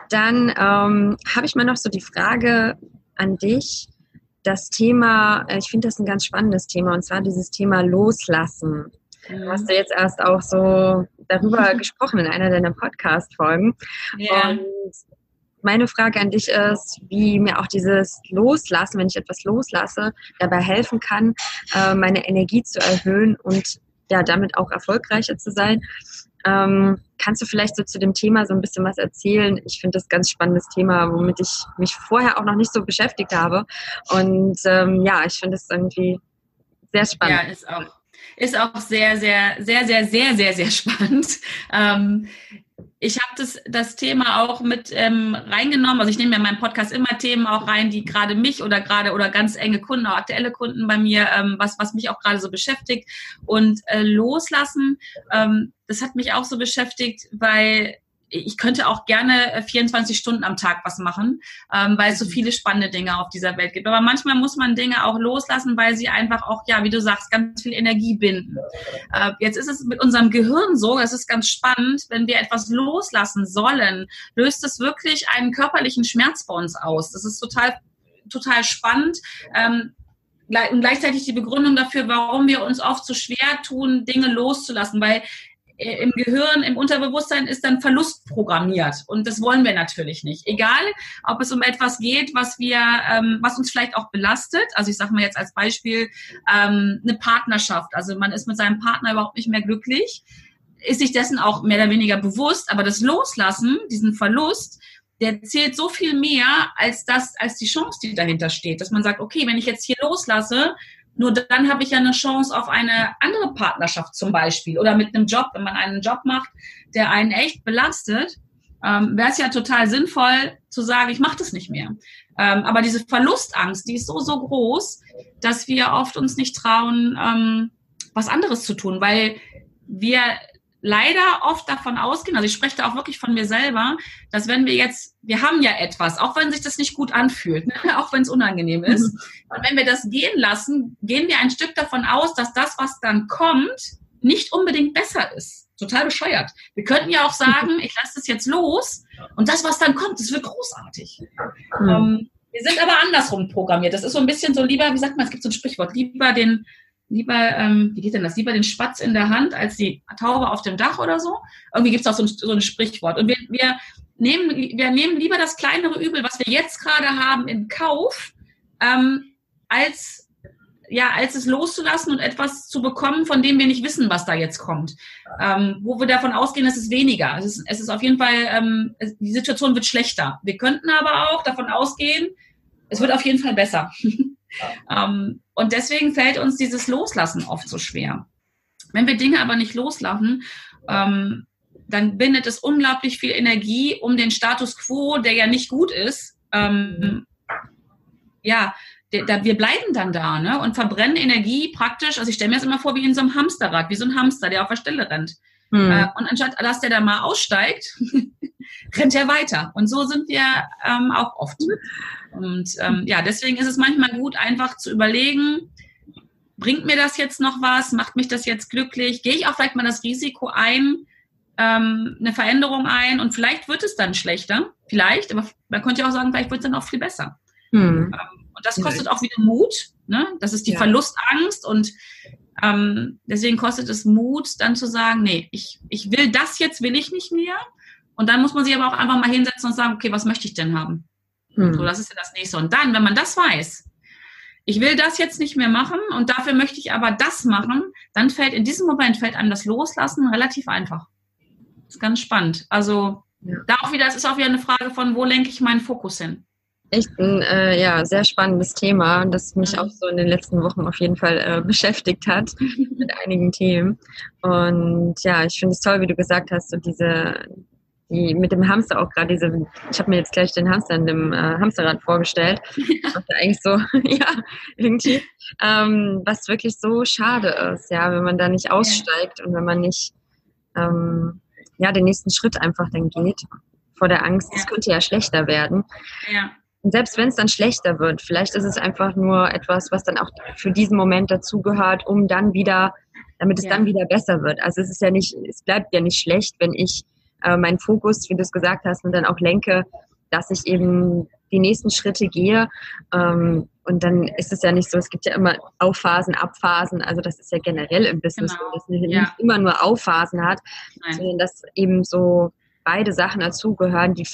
Dann ähm, habe ich mal noch so die Frage an dich. Das Thema, äh, ich finde das ein ganz spannendes Thema, und zwar dieses Thema Loslassen. Du hast ja jetzt erst auch so darüber [LAUGHS] gesprochen in einer deiner Podcast-Folgen. Yeah. Und meine Frage an dich ist, wie mir auch dieses Loslassen, wenn ich etwas loslasse, dabei helfen kann, äh, meine Energie zu erhöhen und ja, damit auch erfolgreicher zu sein. Ähm, kannst du vielleicht so zu dem Thema so ein bisschen was erzählen? Ich finde das ganz spannendes Thema, womit ich mich vorher auch noch nicht so beschäftigt habe. Und ähm, ja, ich finde es irgendwie sehr spannend. Ja, ist auch, ist auch sehr, sehr, sehr, sehr, sehr, sehr, sehr spannend. Ähm, ich habe das, das Thema auch mit ähm, reingenommen. Also ich nehme ja in meinem Podcast immer Themen auch rein, die gerade mich oder gerade oder ganz enge Kunden, auch aktuelle Kunden bei mir, ähm, was, was mich auch gerade so beschäftigt. Und äh, loslassen, ähm, das hat mich auch so beschäftigt, weil ich könnte auch gerne 24 äh, Stunden am Tag was machen, ähm, weil es so mhm. viele spannende Dinge auf dieser Welt gibt. Aber manchmal muss man Dinge auch loslassen, weil sie einfach auch, ja, wie du sagst, ganz viel Energie binden. Äh, jetzt ist es mit unserem Gehirn so, es ist ganz spannend, wenn wir etwas loslassen sollen, löst es wirklich einen körperlichen Schmerz bei uns aus. Das ist total, total spannend. Ähm, und gleichzeitig die Begründung dafür, warum wir uns oft so schwer tun, Dinge loszulassen, weil im Gehirn, im Unterbewusstsein ist dann Verlust programmiert. Und das wollen wir natürlich nicht. Egal, ob es um etwas geht, was wir, ähm, was uns vielleicht auch belastet. Also ich sage mal jetzt als Beispiel ähm, eine Partnerschaft. Also man ist mit seinem Partner überhaupt nicht mehr glücklich, ist sich dessen auch mehr oder weniger bewusst. Aber das Loslassen, diesen Verlust, der zählt so viel mehr als das, als die Chance, die dahinter steht. Dass man sagt, okay, wenn ich jetzt hier loslasse, nur dann habe ich ja eine Chance auf eine andere Partnerschaft zum Beispiel oder mit einem Job, wenn man einen Job macht, der einen echt belastet, ähm, wäre es ja total sinnvoll zu sagen, ich mache das nicht mehr. Ähm, aber diese Verlustangst, die ist so, so groß, dass wir oft uns nicht trauen, ähm, was anderes zu tun, weil wir leider oft davon ausgehen, also ich spreche da auch wirklich von mir selber, dass wenn wir jetzt, wir haben ja etwas, auch wenn sich das nicht gut anfühlt, ne, [LAUGHS] auch wenn es unangenehm [LAUGHS] ist, mhm. und wenn wir das gehen lassen, gehen wir ein Stück davon aus, dass das, was dann kommt, nicht unbedingt besser ist. Total bescheuert. Wir könnten ja auch [LAUGHS] sagen, ich lasse das jetzt los und das, was dann kommt, das wird großartig. Mhm. Ähm, wir sind aber andersrum programmiert. Das ist so ein bisschen so lieber, wie sagt man, es gibt so ein Sprichwort, lieber den lieber, ähm, wie geht denn das, lieber den Spatz in der Hand als die Taube auf dem Dach oder so. Irgendwie gibt es auch so ein, so ein Sprichwort. Und wir, wir, nehmen, wir nehmen lieber das kleinere Übel, was wir jetzt gerade haben, in Kauf, ähm, als ja, als es loszulassen und etwas zu bekommen, von dem wir nicht wissen, was da jetzt kommt. Ähm, wo wir davon ausgehen, es ist weniger. Es ist, es ist auf jeden Fall, ähm, die Situation wird schlechter. Wir könnten aber auch davon ausgehen, es wird auf jeden Fall besser. [LAUGHS] Ähm, und deswegen fällt uns dieses Loslassen oft so schwer. Wenn wir Dinge aber nicht loslassen, ähm, dann bindet es unglaublich viel Energie, um den Status quo, der ja nicht gut ist, ähm, ja, wir bleiben dann da ne? und verbrennen Energie praktisch. Also ich stelle mir das immer vor wie in so einem Hamsterrad, wie so ein Hamster, der auf der Stelle rennt. Hm. Äh, und anstatt dass der da mal aussteigt, [LAUGHS] rennt er weiter. Und so sind wir ähm, auch oft. Und ähm, ja, deswegen ist es manchmal gut, einfach zu überlegen, bringt mir das jetzt noch was? Macht mich das jetzt glücklich? Gehe ich auch vielleicht mal das Risiko ein, ähm, eine Veränderung ein und vielleicht wird es dann schlechter, vielleicht, aber man könnte ja auch sagen, vielleicht wird es dann auch viel besser. Hm. Ähm, und das kostet auch wieder Mut, ne? Das ist die ja. Verlustangst und ähm, deswegen kostet es Mut, dann zu sagen, nee, ich, ich will das jetzt, will ich nicht mehr. Und dann muss man sich aber auch einfach mal hinsetzen und sagen, okay, was möchte ich denn haben? Hm. So, das ist ja das nächste. Und dann, wenn man das weiß, ich will das jetzt nicht mehr machen und dafür möchte ich aber das machen, dann fällt in diesem Moment fällt einem das Loslassen relativ einfach. Das ist ganz spannend. Also ja. da auch wieder, es ist auch wieder eine Frage von, wo lenke ich meinen Fokus hin? echt ein äh, ja, sehr spannendes Thema, das mich auch so in den letzten Wochen auf jeden Fall äh, beschäftigt hat [LAUGHS] mit einigen Themen. Und ja, ich finde es toll, wie du gesagt hast, so diese, die mit dem Hamster auch gerade diese, ich habe mir jetzt gleich den Hamster in dem äh, Hamsterrad vorgestellt. [LAUGHS] Ich dachte eigentlich so, [LAUGHS] ja, irgendwie, ähm, was wirklich so schade ist, ja, wenn man da nicht aussteigt und wenn man nicht ähm, ja, den nächsten Schritt einfach dann geht vor der Angst, es ja. könnte ja schlechter werden. Ja. Und selbst wenn es dann schlechter wird, vielleicht ist es einfach nur etwas, was dann auch für diesen Moment dazugehört, um dann wieder, damit es ja. dann wieder besser wird. Also es ist ja nicht, es bleibt ja nicht schlecht, wenn ich äh, meinen Fokus, wie du es gesagt hast, und dann auch lenke, dass ich eben die nächsten Schritte gehe. Ähm, und dann ist es ja nicht so, es gibt ja immer Aufphasen, Abphasen. Also das ist ja generell im Business genau. so, dass man ja. nicht immer nur Aufphasen hat, Nein. sondern dass eben so beide Sachen dazugehören, die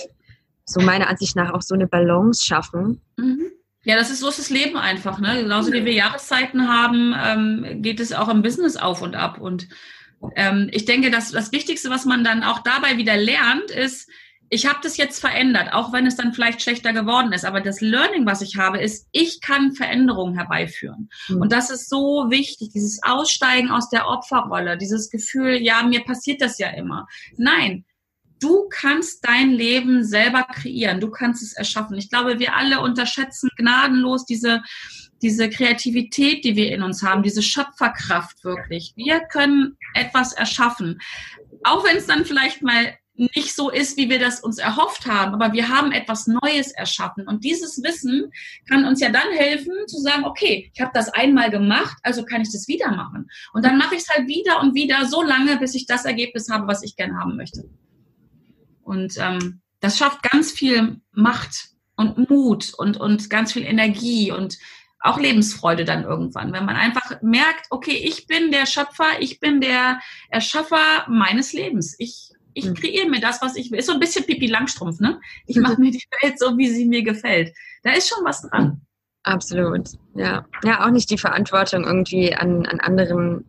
so meiner Ansicht nach auch so eine Balance schaffen. Mhm. Ja, das ist so ist das Leben einfach. Ne? Genauso wie wir Jahreszeiten haben, ähm, geht es auch im Business auf und ab. Und ähm, ich denke, dass das Wichtigste, was man dann auch dabei wieder lernt, ist, ich habe das jetzt verändert, auch wenn es dann vielleicht schlechter geworden ist. Aber das Learning, was ich habe, ist, ich kann Veränderungen herbeiführen. Mhm. Und das ist so wichtig, dieses Aussteigen aus der Opferrolle, dieses Gefühl, ja, mir passiert das ja immer. Nein, du kannst dein Leben selber kreieren, du kannst es erschaffen. Ich glaube, wir alle unterschätzen gnadenlos diese, diese Kreativität, die wir in uns haben, diese Schöpferkraft wirklich. Wir können etwas erschaffen. Auch wenn es dann vielleicht mal nicht so ist, wie wir das uns erhofft haben, aber wir haben etwas Neues erschaffen. Und dieses Wissen kann uns ja dann helfen zu sagen, okay, ich habe das einmal gemacht, also kann ich das wieder machen. Und dann mache ich es halt wieder und wieder so lange, bis ich das Ergebnis habe, was ich gerne haben möchte. Und ähm, das schafft ganz viel Macht und Mut und, und ganz viel Energie und auch Lebensfreude dann irgendwann, wenn man einfach merkt, okay, ich bin der Schöpfer, ich bin der Erschaffer meines Lebens. Ich, ich hm. kreiere mir das, was ich will. Ist so ein bisschen Pipi Langstrumpf, ne? Ich mache mir die Welt so, wie sie mir gefällt. Da ist schon was dran. Absolut, ja. Ja, auch nicht die Verantwortung irgendwie an, an anderen,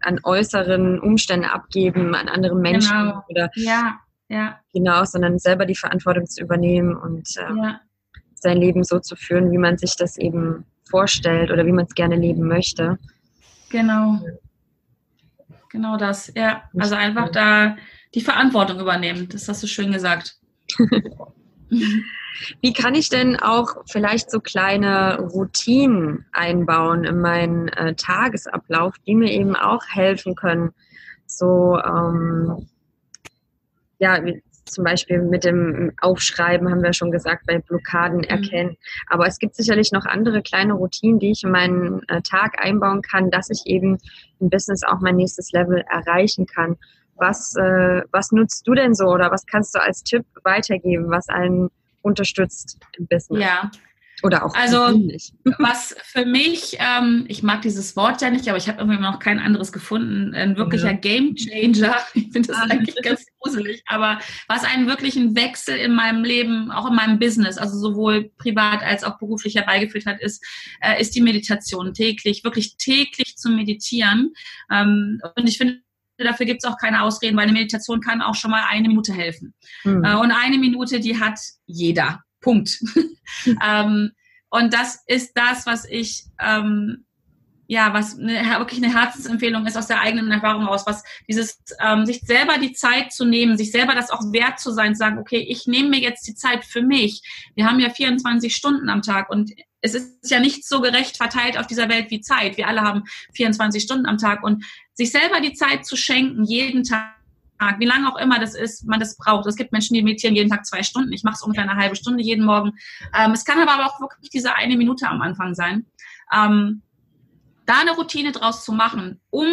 an äußeren Umständen abgeben, an anderen Menschen genau. oder ja ja. hinaus, sondern selber die Verantwortung zu übernehmen und äh, ja. sein Leben so zu führen, wie man sich das eben vorstellt oder wie man es gerne leben möchte. Genau. Genau das, ja. Also einfach da die Verantwortung übernehmen. Das hast du schön gesagt. [LAUGHS] Wie kann ich denn auch vielleicht so kleine Routinen einbauen in meinen äh, Tagesablauf, die mir eben auch helfen können, so ähm, ja, zum Beispiel mit dem Aufschreiben haben wir schon gesagt, bei Blockaden mhm. erkennen. Mhm. Aber es gibt sicherlich noch andere kleine Routinen, die ich in meinen äh, Tag einbauen kann, dass ich eben im Business auch mein nächstes Level erreichen kann. Was, äh, was nutzt du denn so oder was kannst du als Tipp weitergeben, was einen unterstützt im Business? Ja, oder auch also was für mich, ähm, ich mag dieses Wort ja nicht, aber ich habe irgendwie noch kein anderes gefunden, ein wirklicher ja. Game Changer. [LAUGHS] Ich finde das eigentlich ganz gruselig, aber was einen wirklichen Wechsel in meinem Leben, auch in meinem Business, also sowohl privat als auch beruflich herbeigeführt hat, ist, äh, ist die Meditation täglich, wirklich täglich zu meditieren. Ähm, und ich finde, dafür gibt es auch keine Ausreden, weil eine Meditation kann auch schon mal eine Minute helfen. Mhm. Und eine Minute, die hat jeder. Punkt. [LAUGHS] ähm, und das ist das, was ich, ähm, ja, was eine, wirklich eine Herzensempfehlung ist aus der eigenen Erfahrung heraus, was dieses, ähm, sich selber die Zeit zu nehmen, sich selber das auch wert zu sein, zu sagen, okay, ich nehme mir jetzt die Zeit für mich. Wir haben ja 24 Stunden am Tag und es ist ja nicht so gerecht verteilt auf dieser Welt wie Zeit. Wir alle haben 24 Stunden am Tag und sich selber die Zeit zu schenken, jeden Tag Tag, wie lange auch immer das ist, man das braucht. Es gibt Menschen, die meditieren jeden Tag zwei Stunden. Ich mache es ungefähr eine halbe Stunde jeden Morgen. Ähm, es kann aber auch wirklich diese eine Minute am Anfang sein. Ähm, da eine Routine draus zu machen, um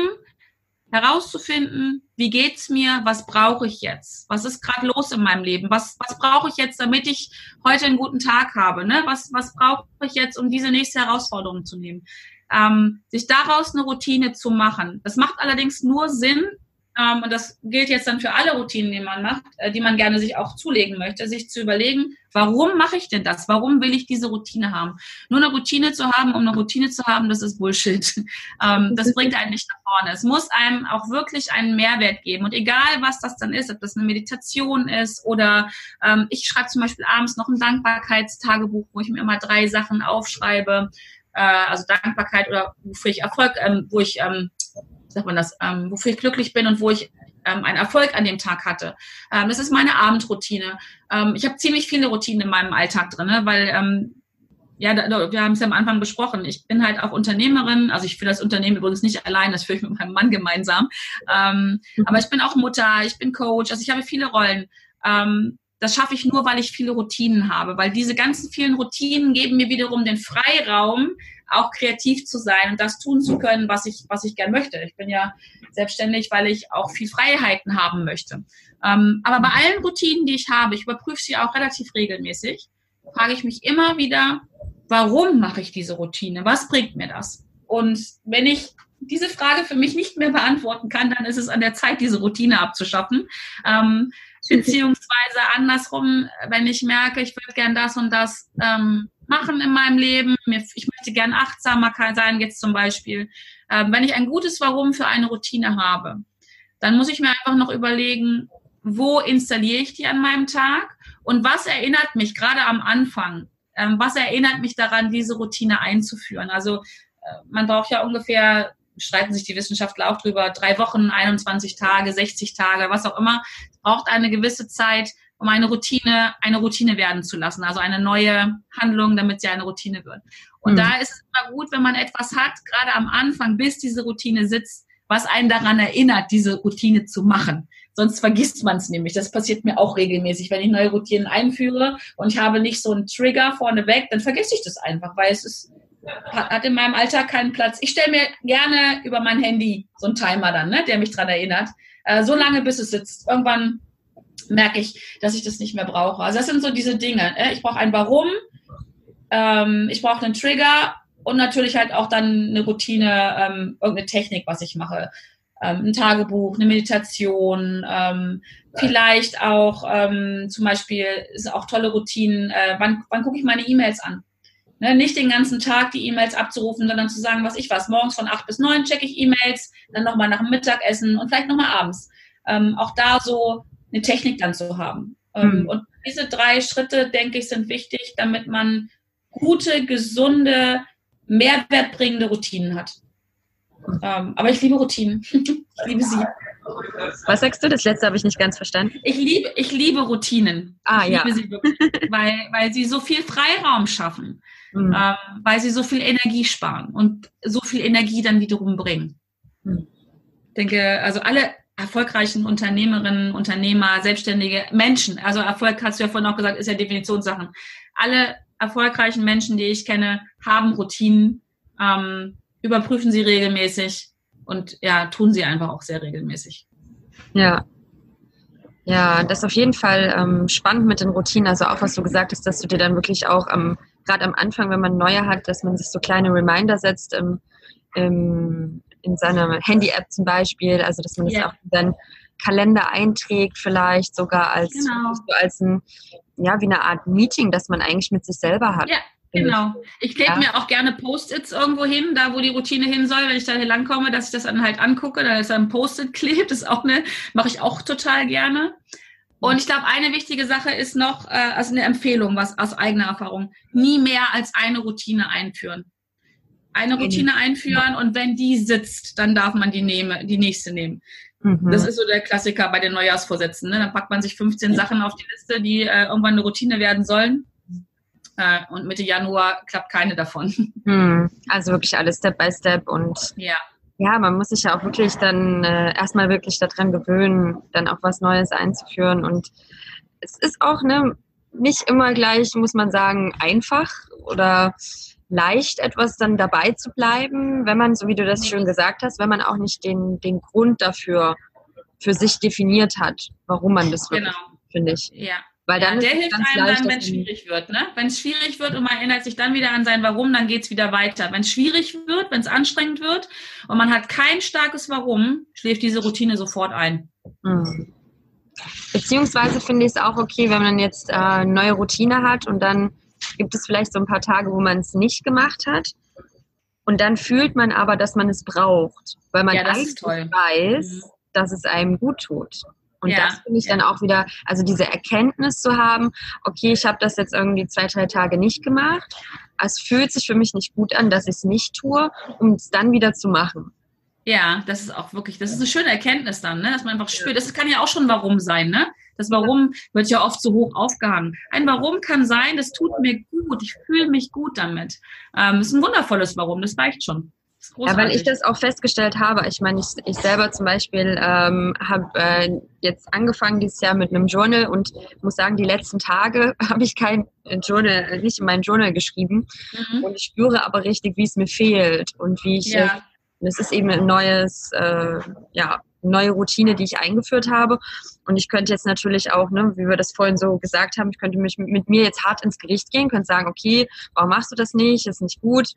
herauszufinden, wie geht's mir, was brauche ich jetzt, was ist gerade los in meinem Leben, was, was brauche ich jetzt, damit ich heute einen guten Tag habe, ne? was, was brauche ich jetzt, um diese nächste Herausforderung zu nehmen. Ähm, sich daraus eine Routine zu machen. Das macht allerdings nur Sinn, und das gilt jetzt dann für alle Routinen, die man macht, äh, die man gerne sich auch zulegen möchte, sich zu überlegen, warum mache ich denn das? Warum will ich diese Routine haben? Nur eine Routine zu haben, um eine Routine zu haben, das ist Bullshit. [LAUGHS] Ähm, das bringt einen nicht nach vorne. Es muss einem auch wirklich einen Mehrwert geben. Und egal, was das dann ist, ob das eine Meditation ist oder ähm, ich schreibe zum Beispiel abends noch ein Dankbarkeitstagebuch, wo ich mir immer drei Sachen aufschreibe, äh, also Dankbarkeit oder wofür ich Erfolg, ähm, wo ich ähm, sagt man das, ähm, wofür ich glücklich bin und wo ich ähm, einen Erfolg an dem Tag hatte. Ähm, das ist meine Abendroutine. Ähm, ich habe ziemlich viele Routinen in meinem Alltag drin, ne? weil ähm, ja, da, wir haben es ja am Anfang besprochen. Ich bin halt auch Unternehmerin. Also ich führe das Unternehmen übrigens nicht allein, das führe ich mit meinem Mann gemeinsam. Ähm, mhm. Aber ich bin auch Mutter, ich bin Coach, also ich habe viele Rollen. Ähm, das schaffe ich nur, weil ich viele Routinen habe, weil diese ganzen vielen Routinen geben mir wiederum den Freiraum, auch kreativ zu sein und das tun zu können, was ich, was ich gern möchte. Ich bin ja selbstständig, weil ich auch viel Freiheiten haben möchte. Ähm, aber bei allen Routinen, die ich habe, ich überprüfe sie auch relativ regelmäßig, frage ich mich immer wieder, warum mache ich diese Routine? Was bringt mir das? Und wenn ich diese Frage für mich nicht mehr beantworten kann, dann ist es an der Zeit, diese Routine abzuschaffen. Ähm, beziehungsweise andersrum, wenn ich merke, ich würde gern das und das ähm, machen in meinem Leben, ich möchte gern achtsamer sein, jetzt zum Beispiel, ähm, wenn ich ein gutes Warum für eine Routine habe, dann muss ich mir einfach noch überlegen, wo installiere ich die an meinem Tag und was erinnert mich gerade am Anfang, ähm, was erinnert mich daran, diese Routine einzuführen. Also äh, man braucht ja ungefähr streiten sich die Wissenschaftler auch drüber, drei Wochen, 21 Tage, 60 Tage, was auch immer, braucht eine gewisse Zeit, um eine Routine, eine Routine werden zu lassen, also eine neue Handlung, damit sie eine Routine wird. Und mhm. da ist es immer gut, wenn man etwas hat, gerade am Anfang, bis diese Routine sitzt, was einen daran erinnert, diese Routine zu machen. Sonst vergisst man es nämlich. Das passiert mir auch regelmäßig. Wenn ich neue Routinen einführe und ich habe nicht so einen Trigger vorneweg, dann vergesse ich das einfach, weil es ist hat in meinem Alltag keinen Platz. Ich stelle mir gerne über mein Handy so einen Timer dann, ne, der mich daran erinnert. Äh, so lange, bis es sitzt. Irgendwann merke ich, dass ich das nicht mehr brauche. Also das sind so diese Dinge. Ne? Ich brauche ein Warum, ähm, ich brauche einen Trigger und natürlich halt auch dann eine Routine, ähm, irgendeine Technik, was ich mache. Ähm, ein Tagebuch, eine Meditation, ähm, vielleicht auch ähm, zum Beispiel ist auch tolle Routinen. Äh, wann wann gucke ich meine E-Mails an? Ne, nicht den ganzen Tag die E-Mails abzurufen, sondern zu sagen, was ich was. Morgens von 8 bis 9 checke ich E-Mails, dann nochmal nach dem Mittagessen und vielleicht nochmal abends. Ähm, auch da so eine Technik dann zu haben. Ähm, mhm. Und diese drei Schritte, denke ich, sind wichtig, damit man gute, gesunde, mehrwertbringende Routinen hat. Ähm, aber ich liebe Routinen. [LAUGHS] ich liebe sie. Was sagst du? Das letzte habe ich nicht ganz verstanden. Ich liebe, ich liebe Routinen. Ah, ich ja. liebe sie wirklich, [LAUGHS] weil, weil sie so viel Freiraum schaffen, mhm. ähm, weil sie so viel Energie sparen und so viel Energie dann wiederum bringen. Mhm. Ich denke, also alle erfolgreichen Unternehmerinnen, Unternehmer, selbstständige Menschen, also Erfolg hast du ja vorhin auch gesagt, ist ja Definitionssachen. Alle erfolgreichen Menschen, die ich kenne, haben Routinen, ähm, überprüfen sie regelmäßig und ja, tun sie einfach auch sehr regelmäßig. Ja. Ja, das ist auf jeden Fall ähm, spannend mit den Routinen. Also auch was du gesagt hast, dass du dir dann wirklich auch ähm, gerade am Anfang, wenn man neue hat, dass man sich so kleine Reminder setzt im, im, in seiner Handy-App zum Beispiel. Also dass man das yeah. auch in seinen Kalender einträgt, vielleicht sogar als, genau. so als ein, ja, wie eine Art Meeting, das man eigentlich mit sich selber hat. Ja, Genau. Ich klebe ja. mir auch gerne Post-its irgendwo hin, da wo die Routine hin soll, wenn ich da hier langkomme, dass ich das dann halt angucke, da ist ein Post-it klebt, das [LAUGHS] ist auch eine, mache ich auch total gerne. Und ich glaube, eine wichtige Sache ist noch, äh, also eine Empfehlung, was aus eigener Erfahrung, nie mehr als eine Routine einführen. Eine Routine einführen und wenn die sitzt, dann darf man die, nehme, die nächste nehmen. Mhm. Das ist so der Klassiker bei den Neujahrsvorsätzen. Ne? Dann packt man sich 15 Sachen auf die Liste, die äh, irgendwann eine Routine werden sollen. Äh, und Mitte Januar klappt keine davon. [LAUGHS] Hm, also wirklich alles Step by Step und ja. Ja, man muss sich ja auch wirklich dann äh, erstmal wirklich daran gewöhnen, dann auch was Neues einzuführen. Und es ist auch ne, nicht immer gleich, muss man sagen, einfach oder leicht, etwas dann dabei zu bleiben, wenn man, so wie du das schön gesagt hast, wenn man auch nicht den, den Grund dafür für sich definiert hat, warum man das wirklich, genau. finde ich. Ja. Weil dann ja, der hilft einem dann, wenn es schwierig wird. Ne? Wenn es schwierig wird und man erinnert sich dann wieder an sein Warum, dann geht es wieder weiter. Wenn es schwierig wird, wenn es anstrengend wird und man hat kein starkes Warum, schläft diese Routine sofort ein. Mhm. Beziehungsweise finde ich es auch okay, wenn man jetzt äh, eine neue Routine hat und dann gibt es vielleicht so ein paar Tage, wo man es nicht gemacht hat. Und dann fühlt man aber, dass man es braucht, weil man ja, weiß, mhm. dass es einem gut tut. Und ja. das finde ich dann auch wieder, also diese Erkenntnis zu haben, okay, ich habe das jetzt irgendwie zwei, drei Tage nicht gemacht. Es fühlt sich für mich nicht gut an, dass ich es nicht tue, um es dann wieder zu machen. Ja, das ist auch wirklich, das ist eine schöne Erkenntnis dann, ne? dass man einfach spürt. Das kann ja auch schon Warum sein, ne? Das Warum wird ja oft so hoch aufgehangen. Ein Warum kann sein, das tut mir gut, ich fühle mich gut damit. Ähm, das ist ein wundervolles Warum, das reicht schon. Ja, weil ich das auch festgestellt habe. Ich meine, ich, ich selber zum Beispiel ähm, habe äh, jetzt angefangen dieses Jahr mit einem Journal und muss sagen, die letzten Tage [LAUGHS] habe ich kein Journal, nicht in mein Journal geschrieben. Mhm. Und ich spüre aber richtig, wie es mir fehlt und wie ich ja. es ist eben ein neues, äh, ja, neue Routine, die ich eingeführt habe. Und ich könnte jetzt natürlich auch, ne, wie wir das vorhin so gesagt haben, ich könnte mich mit mir jetzt hart ins Gericht gehen, könnte sagen, okay, warum machst du das nicht? Ist nicht gut.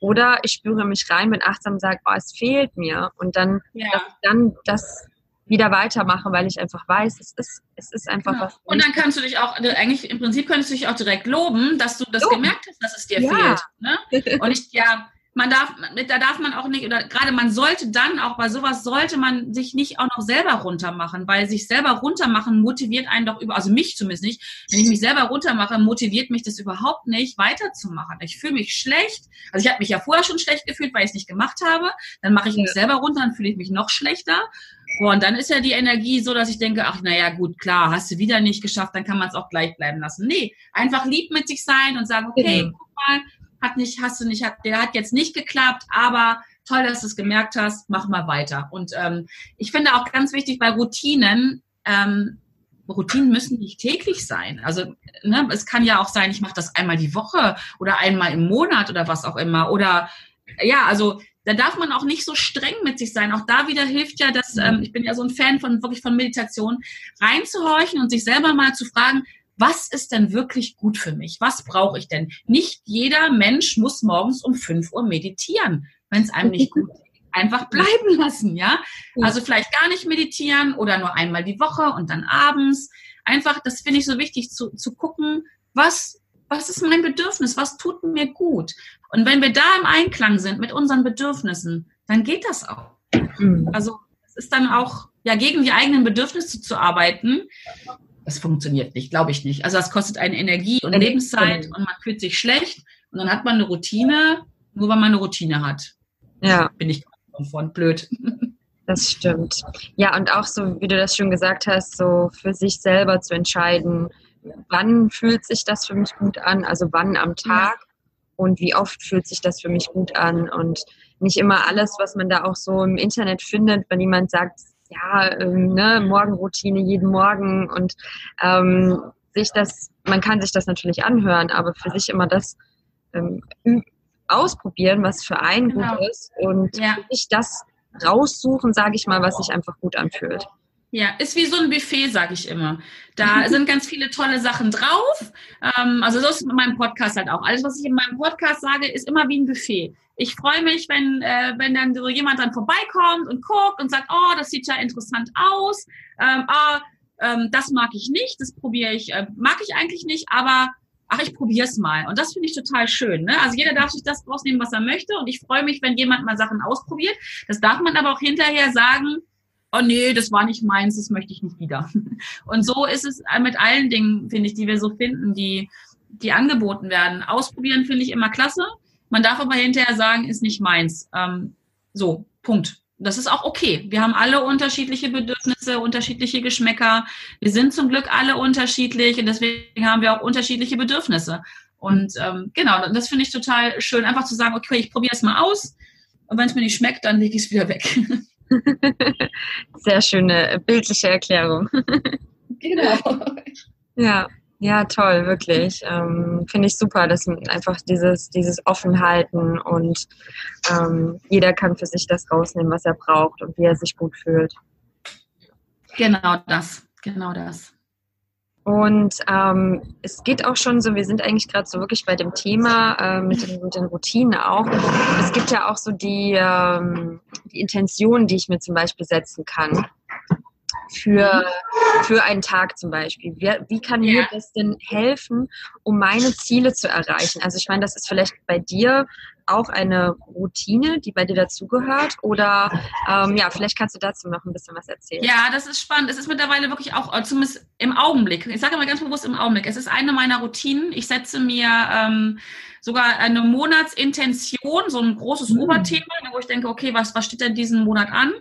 Oder ich spüre mich rein, bin achtsam und sage, oh, es fehlt mir. Und dann, ja. dann das wieder weitermache, weil ich einfach weiß, es ist, es ist einfach genau. was. Und dann kannst du dich auch, eigentlich im Prinzip könntest du dich auch direkt loben, dass du das oh. gemerkt hast, dass es dir ja. fehlt. Ne? [LAUGHS] Und ich, ja, man darf, da darf man auch nicht, oder gerade man sollte dann auch bei sowas sollte man sich nicht auch noch selber runtermachen, weil sich selber runtermachen motiviert einen doch über, also mich zumindest nicht. Wenn ich mich selber runtermache, motiviert mich das überhaupt nicht, weiterzumachen. Ich fühle mich schlecht. Also ich habe mich ja vorher schon schlecht gefühlt, weil ich es nicht gemacht habe. Dann mache ich mich selber runter, dann fühle ich mich noch schlechter. Boah, und dann ist ja die Energie so, dass ich denke, ach naja, gut, klar, hast du wieder nicht geschafft, dann kann man es auch gleich bleiben lassen. Nee, einfach lieb mit sich sein und sagen, okay, mhm. guck mal, hat nicht, hast du nicht, hat, der hat jetzt nicht geklappt, aber toll, dass du es gemerkt hast, mach mal weiter. Und ähm, ich finde auch ganz wichtig bei Routinen, ähm, Routinen müssen nicht täglich sein. Also ne, es kann ja auch sein, ich mache das einmal die Woche oder einmal im Monat oder was auch immer. Oder ja, also da darf man auch nicht so streng mit sich sein. Auch da wieder hilft ja, dass ähm, ich bin ja so ein Fan von wirklich von Meditation, reinzuhorchen und sich selber mal zu fragen, was ist denn wirklich gut für mich? Was brauche ich denn? Nicht jeder Mensch muss morgens um 5 Uhr meditieren, wenn es einem nicht [LAUGHS] gut geht. Einfach bleiben lassen, ja? Also vielleicht gar nicht meditieren oder nur einmal die Woche und dann abends. Einfach, das finde ich so wichtig zu, zu gucken, was, was ist mein Bedürfnis? Was tut mir gut? Und wenn wir da im Einklang sind mit unseren Bedürfnissen, dann geht das auch. Mhm. Also, es ist dann auch, ja, gegen die eigenen Bedürfnisse zu arbeiten, das funktioniert nicht, glaube ich nicht. Also das kostet eine Energie und Lebenszeit und man fühlt sich schlecht und dann hat man eine Routine, nur weil man eine Routine hat. Ja. Bin ich von blöd. [LAUGHS] Das stimmt. Ja, und auch so, wie du das schon gesagt hast, so für sich selber zu entscheiden, wann fühlt sich das für mich gut an, also wann am Tag und wie oft fühlt sich das für mich gut an und nicht immer alles, was man da auch so im Internet findet, wenn jemand sagt, ja, ähm, ne, Morgenroutine jeden Morgen und ähm, sich das, man kann sich das natürlich anhören, aber für sich immer das ähm, ausprobieren, was für einen genau. gut ist und ja. sich das raussuchen, sage ich mal, was sich einfach gut anfühlt. Ja, ist wie so ein Buffet, sage ich immer. Da [LAUGHS] sind ganz viele tolle Sachen drauf. Ähm, also so ist es mit meinem Podcast halt auch. Alles, was ich in meinem Podcast sage, ist immer wie ein Buffet. Ich freue mich, wenn, äh, wenn dann so jemand dann vorbeikommt und guckt und sagt, oh, das sieht ja interessant aus. Ähm, ah, ähm, das mag ich nicht, das probiere ich, äh, mag ich eigentlich nicht, aber ach, ich probiere es mal. Und das finde ich total schön. Ne? Also jeder darf sich das rausnehmen, was er möchte. Und ich freue mich, wenn jemand mal Sachen ausprobiert. Das darf man aber auch hinterher sagen, oh nee, das war nicht meins, das möchte ich nicht wieder. [LAUGHS] Und so ist es mit allen Dingen, finde ich, die wir so finden, die, die angeboten werden. Ausprobieren finde ich immer klasse. Man darf aber hinterher sagen, ist nicht meins. Ähm, so, Punkt. Das ist auch okay. Wir haben alle unterschiedliche Bedürfnisse, unterschiedliche Geschmäcker. Wir sind zum Glück alle unterschiedlich und deswegen haben wir auch unterschiedliche Bedürfnisse. Und ähm, genau, das finde ich total schön, einfach zu sagen, okay, ich probiere es mal aus und wenn es mir nicht schmeckt, dann lege ich es wieder weg. [LAUGHS] [LAUGHS] Sehr schöne bildliche Erklärung. [LAUGHS] Genau. Ja. Ja, toll, wirklich. Ähm, Finde ich super, dass einfach dieses, dieses Offenhalten und ähm, jeder kann für sich das rausnehmen, was er braucht und wie er sich gut fühlt. Genau das, genau das. Und ähm, es geht auch schon so, wir sind eigentlich gerade so wirklich bei dem Thema äh, mit, den, mit den Routinen auch. Es gibt ja auch so die, ähm, die Intention, die ich mir zum Beispiel setzen kann für, für einen Tag zum Beispiel. Wie, wie kann ja. mir das denn helfen, um meine Ziele zu erreichen? Also ich meine, das ist vielleicht bei dir auch eine Routine, die bei dir dazugehört? Oder ähm, ja, vielleicht kannst du dazu noch ein bisschen was erzählen. Ja, das ist spannend. Es ist mittlerweile wirklich auch, äh, zumindest im Augenblick, ich sage mal ganz bewusst im Augenblick, es ist eine meiner Routinen. Ich setze mir ähm, sogar eine Monatsintention, so ein großes mhm. Oberthema, wo ich denke, okay, was, was steht denn diesen Monat an?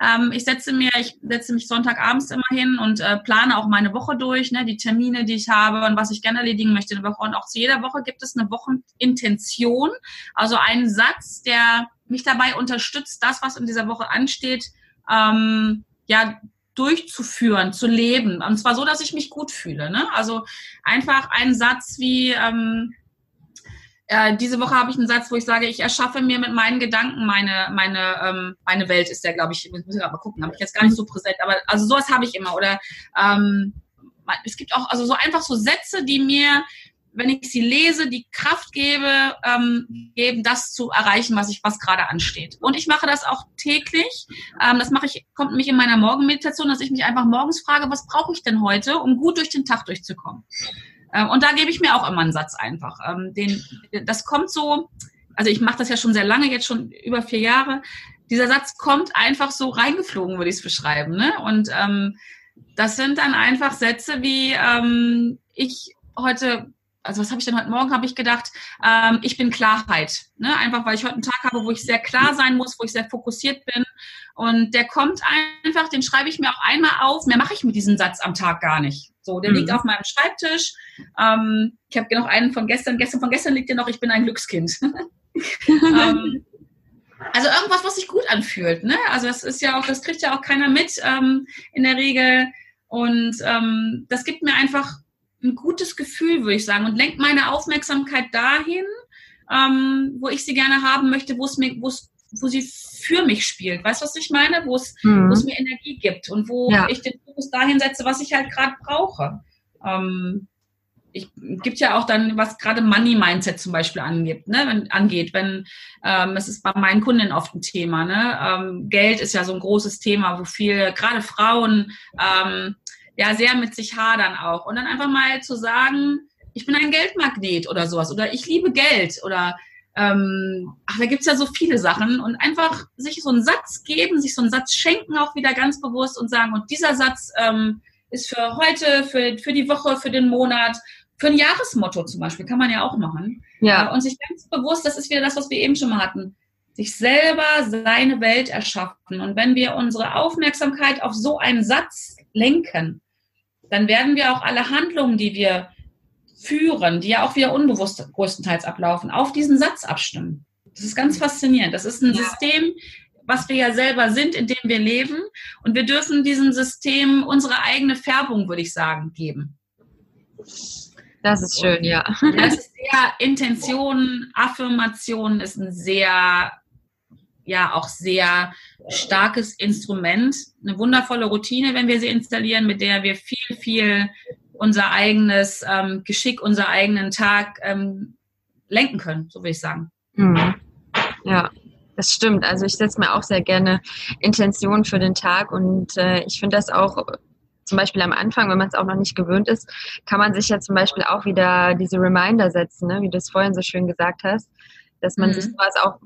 Ähm, ich setze mir, ich setze mich Sonntagabends immer hin und äh, plane auch meine Woche durch, ne, die Termine, die ich habe und was ich gerne erledigen möchte in der Woche. Und auch zu jeder Woche gibt es eine Wochenintention, also einen Satz, der mich dabei unterstützt, das, was in dieser Woche ansteht, ähm, ja, durchzuführen, zu leben. Und zwar so, dass ich mich gut fühle. Ne? Also einfach ein Satz wie, ähm, äh, diese Woche habe ich einen Satz, wo ich sage, ich erschaffe mir mit meinen Gedanken meine, meine, ähm, meine Welt, ist der, glaube ich, muss ich mal gucken, habe ich jetzt gar nicht so präsent, aber also sowas habe ich immer. Oder ähm, es gibt auch also so einfach so Sätze, die mir, wenn ich sie lese, die Kraft gebe, ähm, geben, das zu erreichen, was ich, was gerade ansteht. Und ich mache das auch täglich. Ähm, das mache ich, kommt nämlich in meiner Morgenmeditation, dass ich mich einfach morgens frage, was brauche ich denn heute, um gut durch den Tag durchzukommen. Ähm, und da gebe ich mir auch immer einen Satz einfach. Ähm, den, das kommt so, also ich mache das ja schon sehr lange, jetzt schon über vier Jahre. Dieser Satz kommt einfach so reingeflogen, würde ich es beschreiben. Ne? Und ähm, das sind dann einfach Sätze wie ähm, ich heute also was habe ich denn heute Morgen, habe ich gedacht, ähm, ich bin Klarheit. Ne? Einfach weil ich heute einen Tag habe, wo ich sehr klar sein muss, wo ich sehr fokussiert bin. Und der kommt einfach, den schreibe ich mir auch einmal auf. Mehr mache ich mit diesem Satz am Tag gar nicht. So, der mhm. liegt auf meinem Schreibtisch. Ähm, ich habe noch einen von gestern. Gestern von gestern liegt ja noch, ich bin ein Glückskind. [LAUGHS] ähm, also irgendwas, was sich gut anfühlt. Ne? Also das ist ja auch, das kriegt ja auch keiner mit ähm, in der Regel. Und ähm, das gibt mir einfach ein gutes Gefühl, würde ich sagen, und lenkt meine Aufmerksamkeit dahin, ähm, wo ich sie gerne haben möchte, wo es mir, wo es wo sie für mich spielt. Weißt du, was ich meine? Wo es, mhm. wo es mir Energie gibt und wo ja. ich den Fokus dahin setze, was ich halt gerade brauche. Ähm, ich gibt ja auch dann, was gerade Money Mindset zum Beispiel angeht, ne, wenn, angeht, wenn ähm, es ist bei meinen Kunden oft ein Thema, ne? Ähm, Geld ist ja so ein großes Thema, wo viele, gerade Frauen, ähm, ja sehr mit sich hadern auch. Und dann einfach mal zu sagen, ich bin ein Geldmagnet oder sowas oder ich liebe Geld oder ähm, ach, da gibt's ja so viele Sachen und einfach sich so einen Satz geben, sich so einen Satz schenken auch wieder ganz bewusst und sagen, und dieser Satz ähm, ist für heute, für, für die Woche, für den Monat, für ein Jahresmotto zum Beispiel, kann man ja auch machen. Ja. Äh, und sich ganz bewusst, das ist wieder das, was wir eben schon mal hatten, sich selber seine Welt erschaffen. Und wenn wir unsere Aufmerksamkeit auf so einen Satz lenken, dann werden wir auch alle Handlungen, die wir führen, die ja auch wieder unbewusst größtenteils ablaufen, auf diesen Satz abstimmen. Das ist ganz faszinierend. Das ist ein ja. System, was wir ja selber sind, in dem wir leben. Und wir dürfen diesem System unsere eigene Färbung, würde ich sagen, geben. Das ist schön, ja. Das ist sehr Intention, Affirmation ist ein sehr, ja, auch sehr starkes Instrument. Eine wundervolle Routine, wenn wir sie installieren, mit der wir viel, viel unser eigenes ähm, Geschick, unser eigenen Tag ähm, lenken können, so würde ich sagen. Mhm. Ja, das stimmt. Also ich setze mir auch sehr gerne Intentionen für den Tag und äh, ich finde das auch zum Beispiel am Anfang, wenn man es auch noch nicht gewöhnt ist, kann man sich ja zum Beispiel auch wieder diese Reminder setzen, ne? wie du es vorhin so schön gesagt hast, dass man mhm. sich sowas auch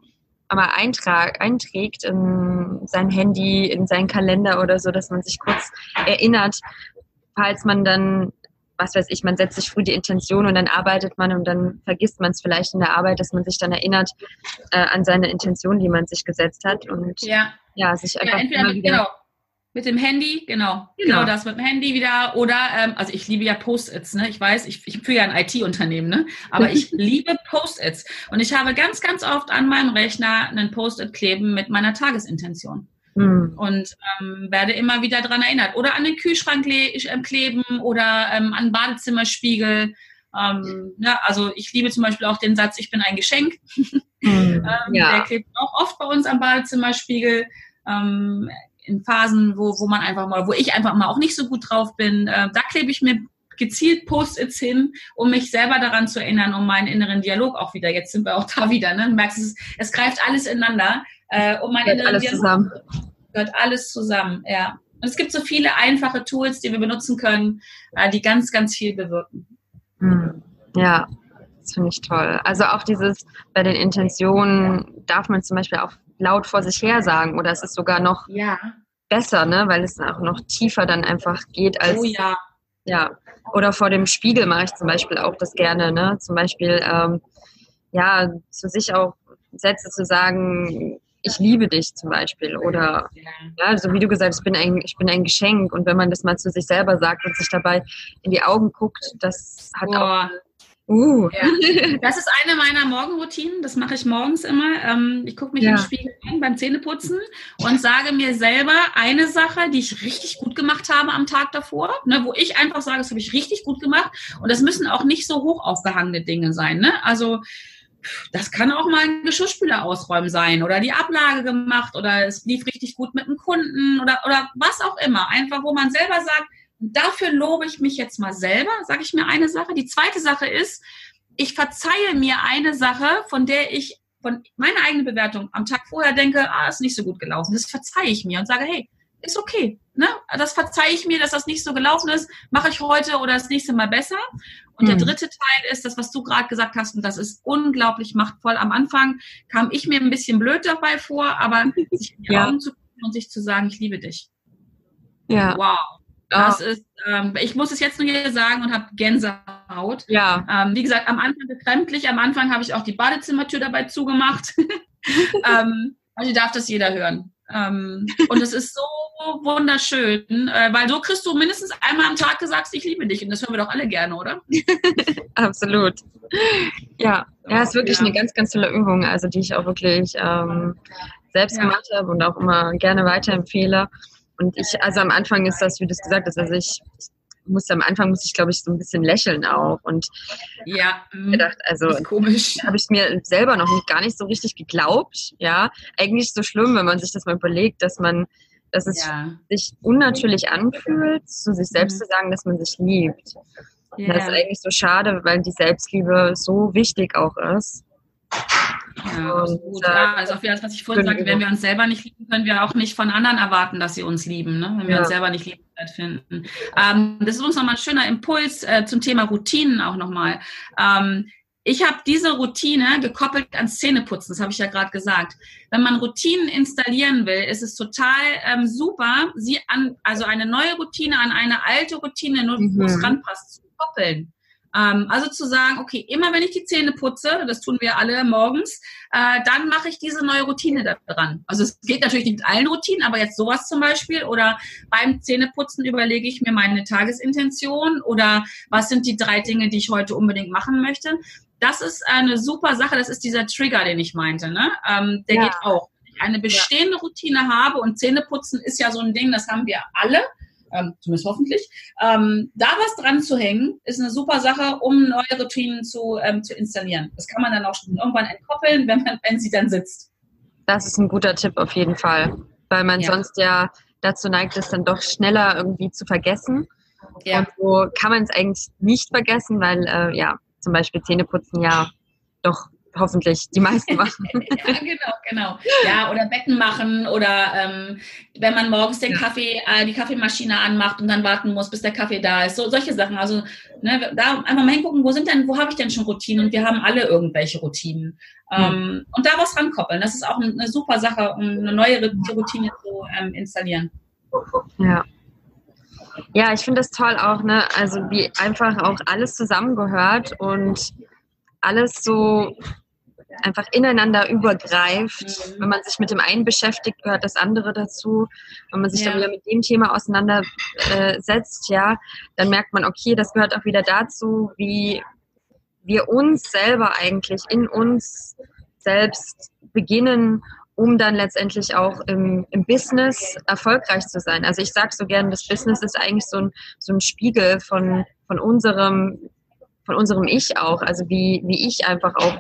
einmal eintrag, einträgt in sein Handy, in seinen Kalender oder so, dass man sich kurz erinnert, falls man dann was weiß ich, man setzt sich früh die Intention und dann arbeitet man und dann vergisst man es vielleicht in der Arbeit, dass man sich dann erinnert äh, an seine Intention, die man sich gesetzt hat und ja, ja sich einfach ja, immer wieder genau. Mit dem Handy, genau. Genau, genau das mit dem Handy wieder. Oder, ähm, also ich liebe ja Post-its, ne? Ich weiß, ich, ich führe ja ein IT-Unternehmen, ne? Aber ich [LAUGHS] liebe Post-its. Und ich habe ganz, ganz oft an meinem Rechner einen Post-it kleben mit meiner Tagesintention. Mhm. Und ähm, werde immer wieder daran erinnert. Oder an den Kühlschrank äh, kleben oder ähm, an den Badezimmerspiegel. Ähm, ja, also ich liebe zum Beispiel auch den Satz, ich bin ein Geschenk. Mhm, [LAUGHS] ähm, ja. Der klebt auch oft bei uns am Badezimmerspiegel. Ähm, in Phasen, wo, wo man einfach mal, wo ich einfach mal auch nicht so gut drauf bin, äh, da klebe ich mir gezielt Post-its hin, um mich selber daran zu erinnern, um meinen inneren Dialog auch wieder. Jetzt sind wir auch [LAUGHS] da wieder. Ne? Du merkst, es, es greift alles ineinander. Äh, um meinen gehört inneren alles Dialog. Zusammen. Gehört alles zusammen, ja. Und es gibt so viele einfache Tools, die wir benutzen können, äh, die ganz, ganz viel bewirken. Hm. Ja, das finde ich toll. Also auch dieses bei den Intentionen darf man zum Beispiel auch laut vor sich her sagen oder es ist sogar noch ja. besser, ne? weil es auch noch tiefer dann einfach geht als. Oh ja. Ja. Oder vor dem Spiegel mache ich zum Beispiel auch das gerne. Ne? Zum Beispiel, ähm, ja, zu sich auch Sätze zu sagen, ich liebe dich zum Beispiel. Oder ja, so wie du gesagt hast, ich bin, ein, ich bin ein Geschenk. Und wenn man das mal zu sich selber sagt und sich dabei in die Augen guckt, das hat Boah. auch Uh. Ja. Das ist eine meiner Morgenroutinen. Das mache ich morgens immer. Ähm, ich gucke mich ja. im Spiegel an beim Zähneputzen und sage mir selber eine Sache, die ich richtig gut gemacht habe am Tag davor, ne, wo ich einfach sage, das habe ich richtig gut gemacht. Und das müssen auch nicht so hoch aufgehangene Dinge sein. Ne? Also das kann auch mal ein Geschirrspüler ausräumen sein oder die Ablage gemacht oder es lief richtig gut mit einem Kunden oder, oder was auch immer. Einfach, wo man selber sagt, dafür lobe ich mich jetzt mal selber, sage ich mir eine Sache. Die zweite Sache ist, ich verzeihe mir eine Sache, von der ich von meiner eigenen Bewertung am Tag vorher denke, ah, ist nicht so gut gelaufen. Das verzeihe ich mir und sage, hey, ist okay. Ne? Das verzeihe ich mir, dass das nicht so gelaufen ist, mache ich heute oder das nächste Mal besser. Und mhm. der dritte Teil ist das, was du gerade gesagt hast, und das ist unglaublich machtvoll. Am Anfang kam ich mir ein bisschen blöd dabei vor, aber sich in die ja. Augen zu gucken und sich zu sagen, ich liebe dich. Ja. Wow. Das ist, ähm, ich muss es jetzt nur hier sagen und habe Gänsehaut. Ja. Ähm, wie gesagt, am Anfang befremdlich. Am Anfang habe ich auch die Badezimmertür dabei zugemacht. [LAUGHS] ähm, also darf das jeder hören. Ähm, und es ist so wunderschön, äh, weil so kriegst du mindestens einmal am Tag gesagt, ich liebe dich. Und das hören wir doch alle gerne, oder? [LAUGHS] Absolut. Ja, ja, ist wirklich ja. eine ganz, ganz tolle Übung, also die ich auch wirklich ähm, selbst gemacht habe und auch immer gerne weiterempfehle. Und ich, also am Anfang ist das, wie du es gesagt hast, also ich, ich musste am Anfang muss ich, glaube ich, so ein bisschen lächeln auch. Und ja, mhm. gedacht, also komisch. Habe ich mir selber noch nicht, gar nicht so richtig geglaubt. Ja, eigentlich so schlimm, wenn man sich das mal überlegt, dass man, dass es ja. sich unnatürlich anfühlt, zu sich selbst mhm. zu sagen, dass man sich liebt. Ja. Das ist eigentlich so schade, weil die Selbstliebe so wichtig auch ist. Ja, äh, ja, also auf das, was ich vorhin sagte, wenn wir uns selber nicht lieben, können wir auch nicht von anderen erwarten, dass sie uns lieben, ne? wenn wir ja. uns selber nicht liebenswert finden. Ähm, das ist uns nochmal ein schöner Impuls äh, zum Thema Routinen auch nochmal. Ähm, ich habe diese Routine gekoppelt ans Zähneputzen, das habe ich ja gerade gesagt. Wenn man Routinen installieren will, ist es total ähm, super, sie an, also eine neue Routine an eine alte Routine, nur mhm. wo es ranpasst, zu koppeln. Ähm, also zu sagen, okay, immer wenn ich die Zähne putze, das tun wir alle morgens, äh, dann mache ich diese neue Routine da dran. Also es geht natürlich nicht mit allen Routinen, aber jetzt sowas zum Beispiel oder beim Zähneputzen überlege ich mir meine Tagesintention oder was sind die drei Dinge, die ich heute unbedingt machen möchte. Das ist eine super Sache, das ist dieser Trigger, den ich meinte. Ne? Ähm, der ja. geht auch. Wenn ich eine bestehende Routine habe und Zähneputzen ist ja so ein Ding, das haben wir alle ähm, zumindest hoffentlich. Ähm, da was dran zu hängen, ist eine super Sache, um neue Routinen zu, ähm, zu installieren. Das kann man dann auch irgendwann entkoppeln, wenn, man, wenn sie dann sitzt. Das ist ein guter Tipp auf jeden Fall, weil man ja. sonst ja dazu neigt, es dann doch schneller irgendwie zu vergessen. Ja. Und so kann man es eigentlich nicht vergessen, weil äh, ja, zum Beispiel Zähneputzen ja doch hoffentlich die meisten [LAUGHS] machen. ja, genau, genau. Ja, oder Becken machen oder ähm, wenn man morgens den ja. Kaffee, äh, die Kaffeemaschine anmacht und dann warten muss, bis der Kaffee da ist. So, solche Sachen. Also ne, da einfach mal hingucken, wo sind denn, wo habe ich denn schon Routinen? Und wir haben alle irgendwelche Routinen. Ähm, Und da was rankoppeln. Das ist auch eine super Sache, um eine neue Routine zu ähm, installieren. Ja. Ja, ich finde das toll auch, ne? Also wie einfach auch alles zusammengehört und alles so einfach ineinander übergreift. Mhm. Wenn man sich mit dem einen beschäftigt, gehört das andere dazu. Wenn man sich ja. dann wieder mit dem Thema auseinandersetzt, ja, dann merkt man, okay, das gehört auch wieder dazu, wie wir uns selber eigentlich in uns selbst beginnen um dann letztendlich auch im, im Business erfolgreich zu sein. Also ich sage so gerne, das Business ist eigentlich so ein, so ein Spiegel von, von unserem von unserem Ich auch, also wie, wie ich einfach auch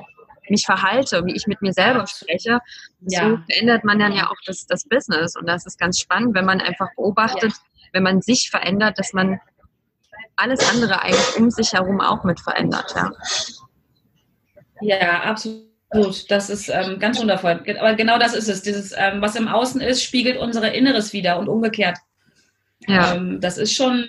mich verhalte, wie ich mit mir selber spreche. Ja. So verändert man dann ja auch das, das Business. Und das ist ganz spannend, wenn man einfach beobachtet, wenn man sich verändert, dass man alles andere eigentlich um sich herum auch mit verändert. Ja, ja absolut. Das ist ähm, ganz wundervoll. Aber genau das ist es. Dieses, ähm, was im Außen ist, spiegelt unsere Inneres wieder und umgekehrt. Ja. Ähm, das ist schon,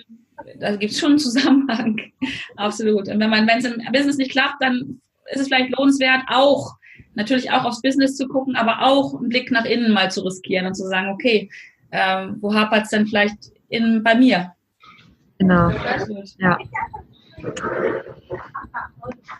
da gibt es schon einen Zusammenhang. [LAUGHS] Absolut. Und wenn man, wenn es im Business nicht klappt, dann ist es vielleicht lohnenswert, auch natürlich auch aufs Business zu gucken, aber auch einen Blick nach innen mal zu riskieren und zu sagen, okay, ähm, wo hapert es denn vielleicht in, bei mir? Genau. Ja.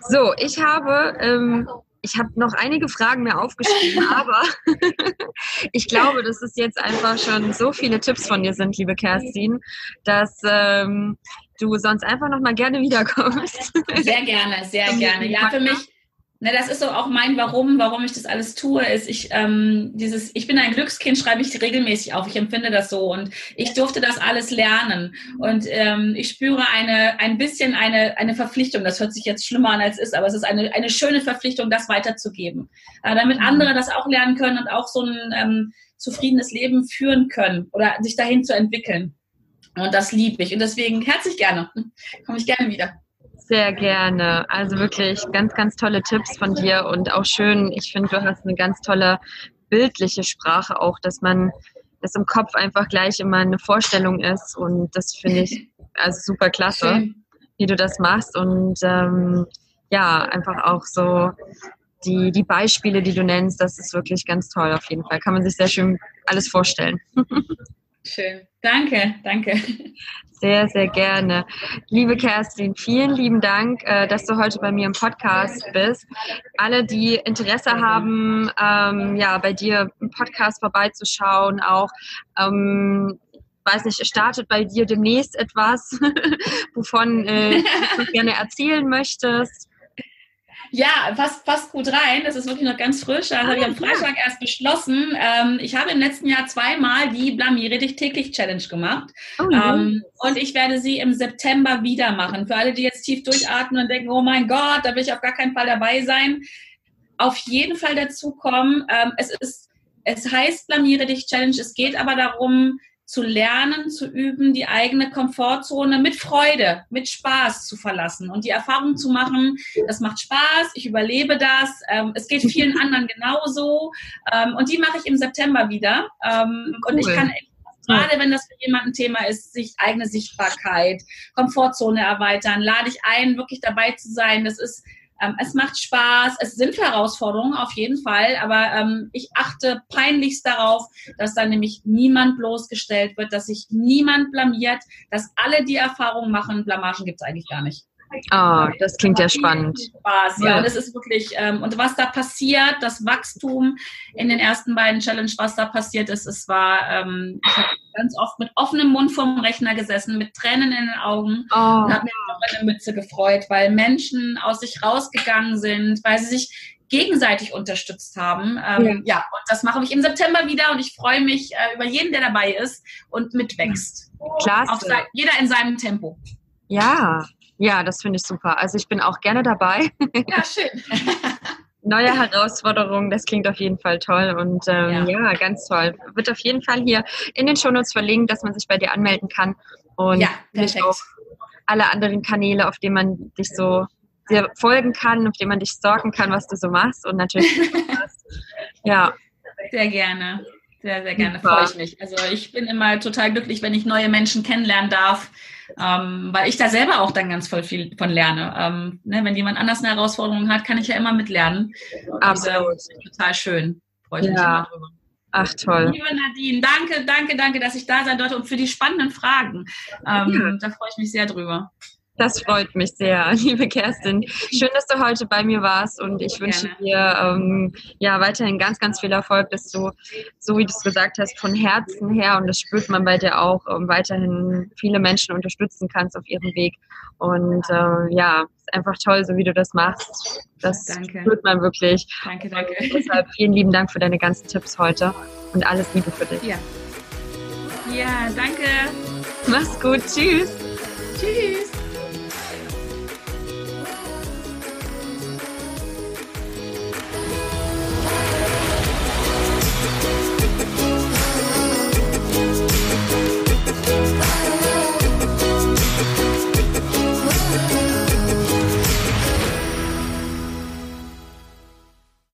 So, ich habe ähm, ich habe noch einige Fragen mehr aufgeschrieben, [LAUGHS] aber [LAUGHS] ich glaube, dass es jetzt einfach schon so viele Tipps von dir sind, liebe Kerstin, dass ähm, du sonst einfach noch mal gerne wiederkommst. Sehr gerne, sehr [LAUGHS] gerne. Ja, für mich Ne, das ist so auch mein Warum, warum ich das alles tue, ist ich ähm, dieses, ich bin ein Glückskind, schreibe ich regelmäßig auf. Ich empfinde das so und ich durfte das alles lernen und ähm, ich spüre eine ein bisschen eine eine Verpflichtung. Das hört sich jetzt schlimmer an als ist, aber es ist eine eine schöne Verpflichtung, das weiterzugeben, äh, damit mhm. andere das auch lernen können und auch so ein ähm, zufriedenes Leben führen können oder sich dahin zu entwickeln. Und das liebe ich und deswegen herzlich gerne komme ich gerne wieder. Sehr gerne. Also wirklich ganz, ganz tolle Tipps von dir und auch schön. Ich finde, du hast eine ganz tolle bildliche Sprache auch, dass man das im Kopf einfach gleich immer eine Vorstellung ist und das finde ich [LAUGHS] also super klasse, schön. wie du das machst und ähm, ja, einfach auch so die, die Beispiele, die du nennst, das ist wirklich ganz toll auf jeden Fall. Kann man sich sehr schön alles vorstellen. [LAUGHS] Schön. Danke, danke. Sehr, sehr gerne. Liebe Kerstin, vielen lieben Dank, äh, dass du heute bei mir im Podcast bist. Alle, die Interesse haben, ähm, ja, bei dir im Podcast vorbeizuschauen, auch ähm, weiß nicht, startet bei dir demnächst etwas, [LAUGHS] wovon äh, du gerne erzählen möchtest. Ja, passt, passt gut rein. Das ist wirklich noch ganz frisch. Das habe ich am ah, Freitag erst beschlossen. Ähm, ich habe im letzten Jahr zweimal die Blamiere dich täglich Challenge gemacht. Oh, ähm, und ich werde sie im September wieder machen. Für alle, die jetzt tief durchatmen und denken, oh mein Gott, da will ich auf gar keinen Fall dabei sein. Auf jeden Fall dazukommen. Ähm, es ist, es heißt Blamiere dich Challenge. Es geht aber darum, zu lernen, zu üben, die eigene Komfortzone mit Freude, mit Spaß zu verlassen und die Erfahrung zu machen, das macht Spaß, ich überlebe das, ähm, es geht vielen [LAUGHS] anderen genauso ähm, und die mache ich im September wieder ähm, cool. und ich kann gerade wenn das für jemanden Thema ist, sich eigene Sichtbarkeit, Komfortzone erweitern, lade ich ein, wirklich dabei zu sein. Das ist ähm, es macht Spaß, es sind Herausforderungen auf jeden Fall, aber ähm, ich achte peinlichst darauf, dass da nämlich niemand bloßgestellt wird, dass sich niemand blamiert, dass alle die Erfahrung machen, Blamagen gibt es eigentlich gar nicht. Ah, oh, das klingt ja spannend. Spaß, ja. ja. Und es ist wirklich, ähm, und was da passiert, das Wachstum in den ersten beiden Challenge, was da passiert ist, es war, ähm, ich habe ganz oft mit offenem Mund vorm Rechner gesessen, mit Tränen in den Augen oh. und habe mich auf meine Mütze gefreut, weil Menschen aus sich rausgegangen sind, weil sie sich gegenseitig unterstützt haben. Ähm, ja. ja. und das mache ich im September wieder und ich freue mich äh, über jeden, der dabei ist und mitwächst. Klasse. jeder in seinem Tempo. Ja, ja, das finde ich super. Also ich bin auch gerne dabei. Ja, schön. [LAUGHS] Neue Herausforderungen, das klingt auf jeden Fall toll und ähm, ja. ja. ganz toll. Wird auf jeden Fall hier in den Shownotes verlinkt, dass man sich bei dir anmelden kann und ja, auch alle anderen Kanäle, auf denen man dich so sehr folgen kann, auf denen man dich stalken kann, was du so machst und natürlich [LAUGHS] ja. Sehr gerne. Sehr, sehr gerne. Freue ich mich. Also ich bin immer total glücklich, wenn ich neue Menschen kennenlernen darf ähm, weil ich da selber auch dann ganz voll viel von lerne. Ähm, ne, wenn jemand anders eine Herausforderung hat, kann ich ja immer mitlernen. Absolut. total schön. Freue ich ja. mich immer drüber. Ach toll. Liebe Nadine, danke, danke, danke, dass ich da sein durfte und für die spannenden Fragen. Ähm, ja. Da freue ich mich sehr drüber. Das freut mich sehr, [LAUGHS] liebe Kerstin. Schön, dass du heute bei mir warst und ich wünsche dir ähm, ja weiterhin ganz, ganz viel Erfolg, dass du, so wie du es gesagt hast, von Herzen her und das spürt man bei dir auch, ähm, weiterhin viele Menschen unterstützen kannst auf ihrem Weg. Und äh, ja, ist einfach toll, so wie du das machst. Das danke. spürt man wirklich. Danke, danke. Und deshalb vielen lieben Dank für deine ganzen Tipps heute und alles Liebe für dich. Ja. Ja, danke. Mach's gut. Tschüss. Tschüss.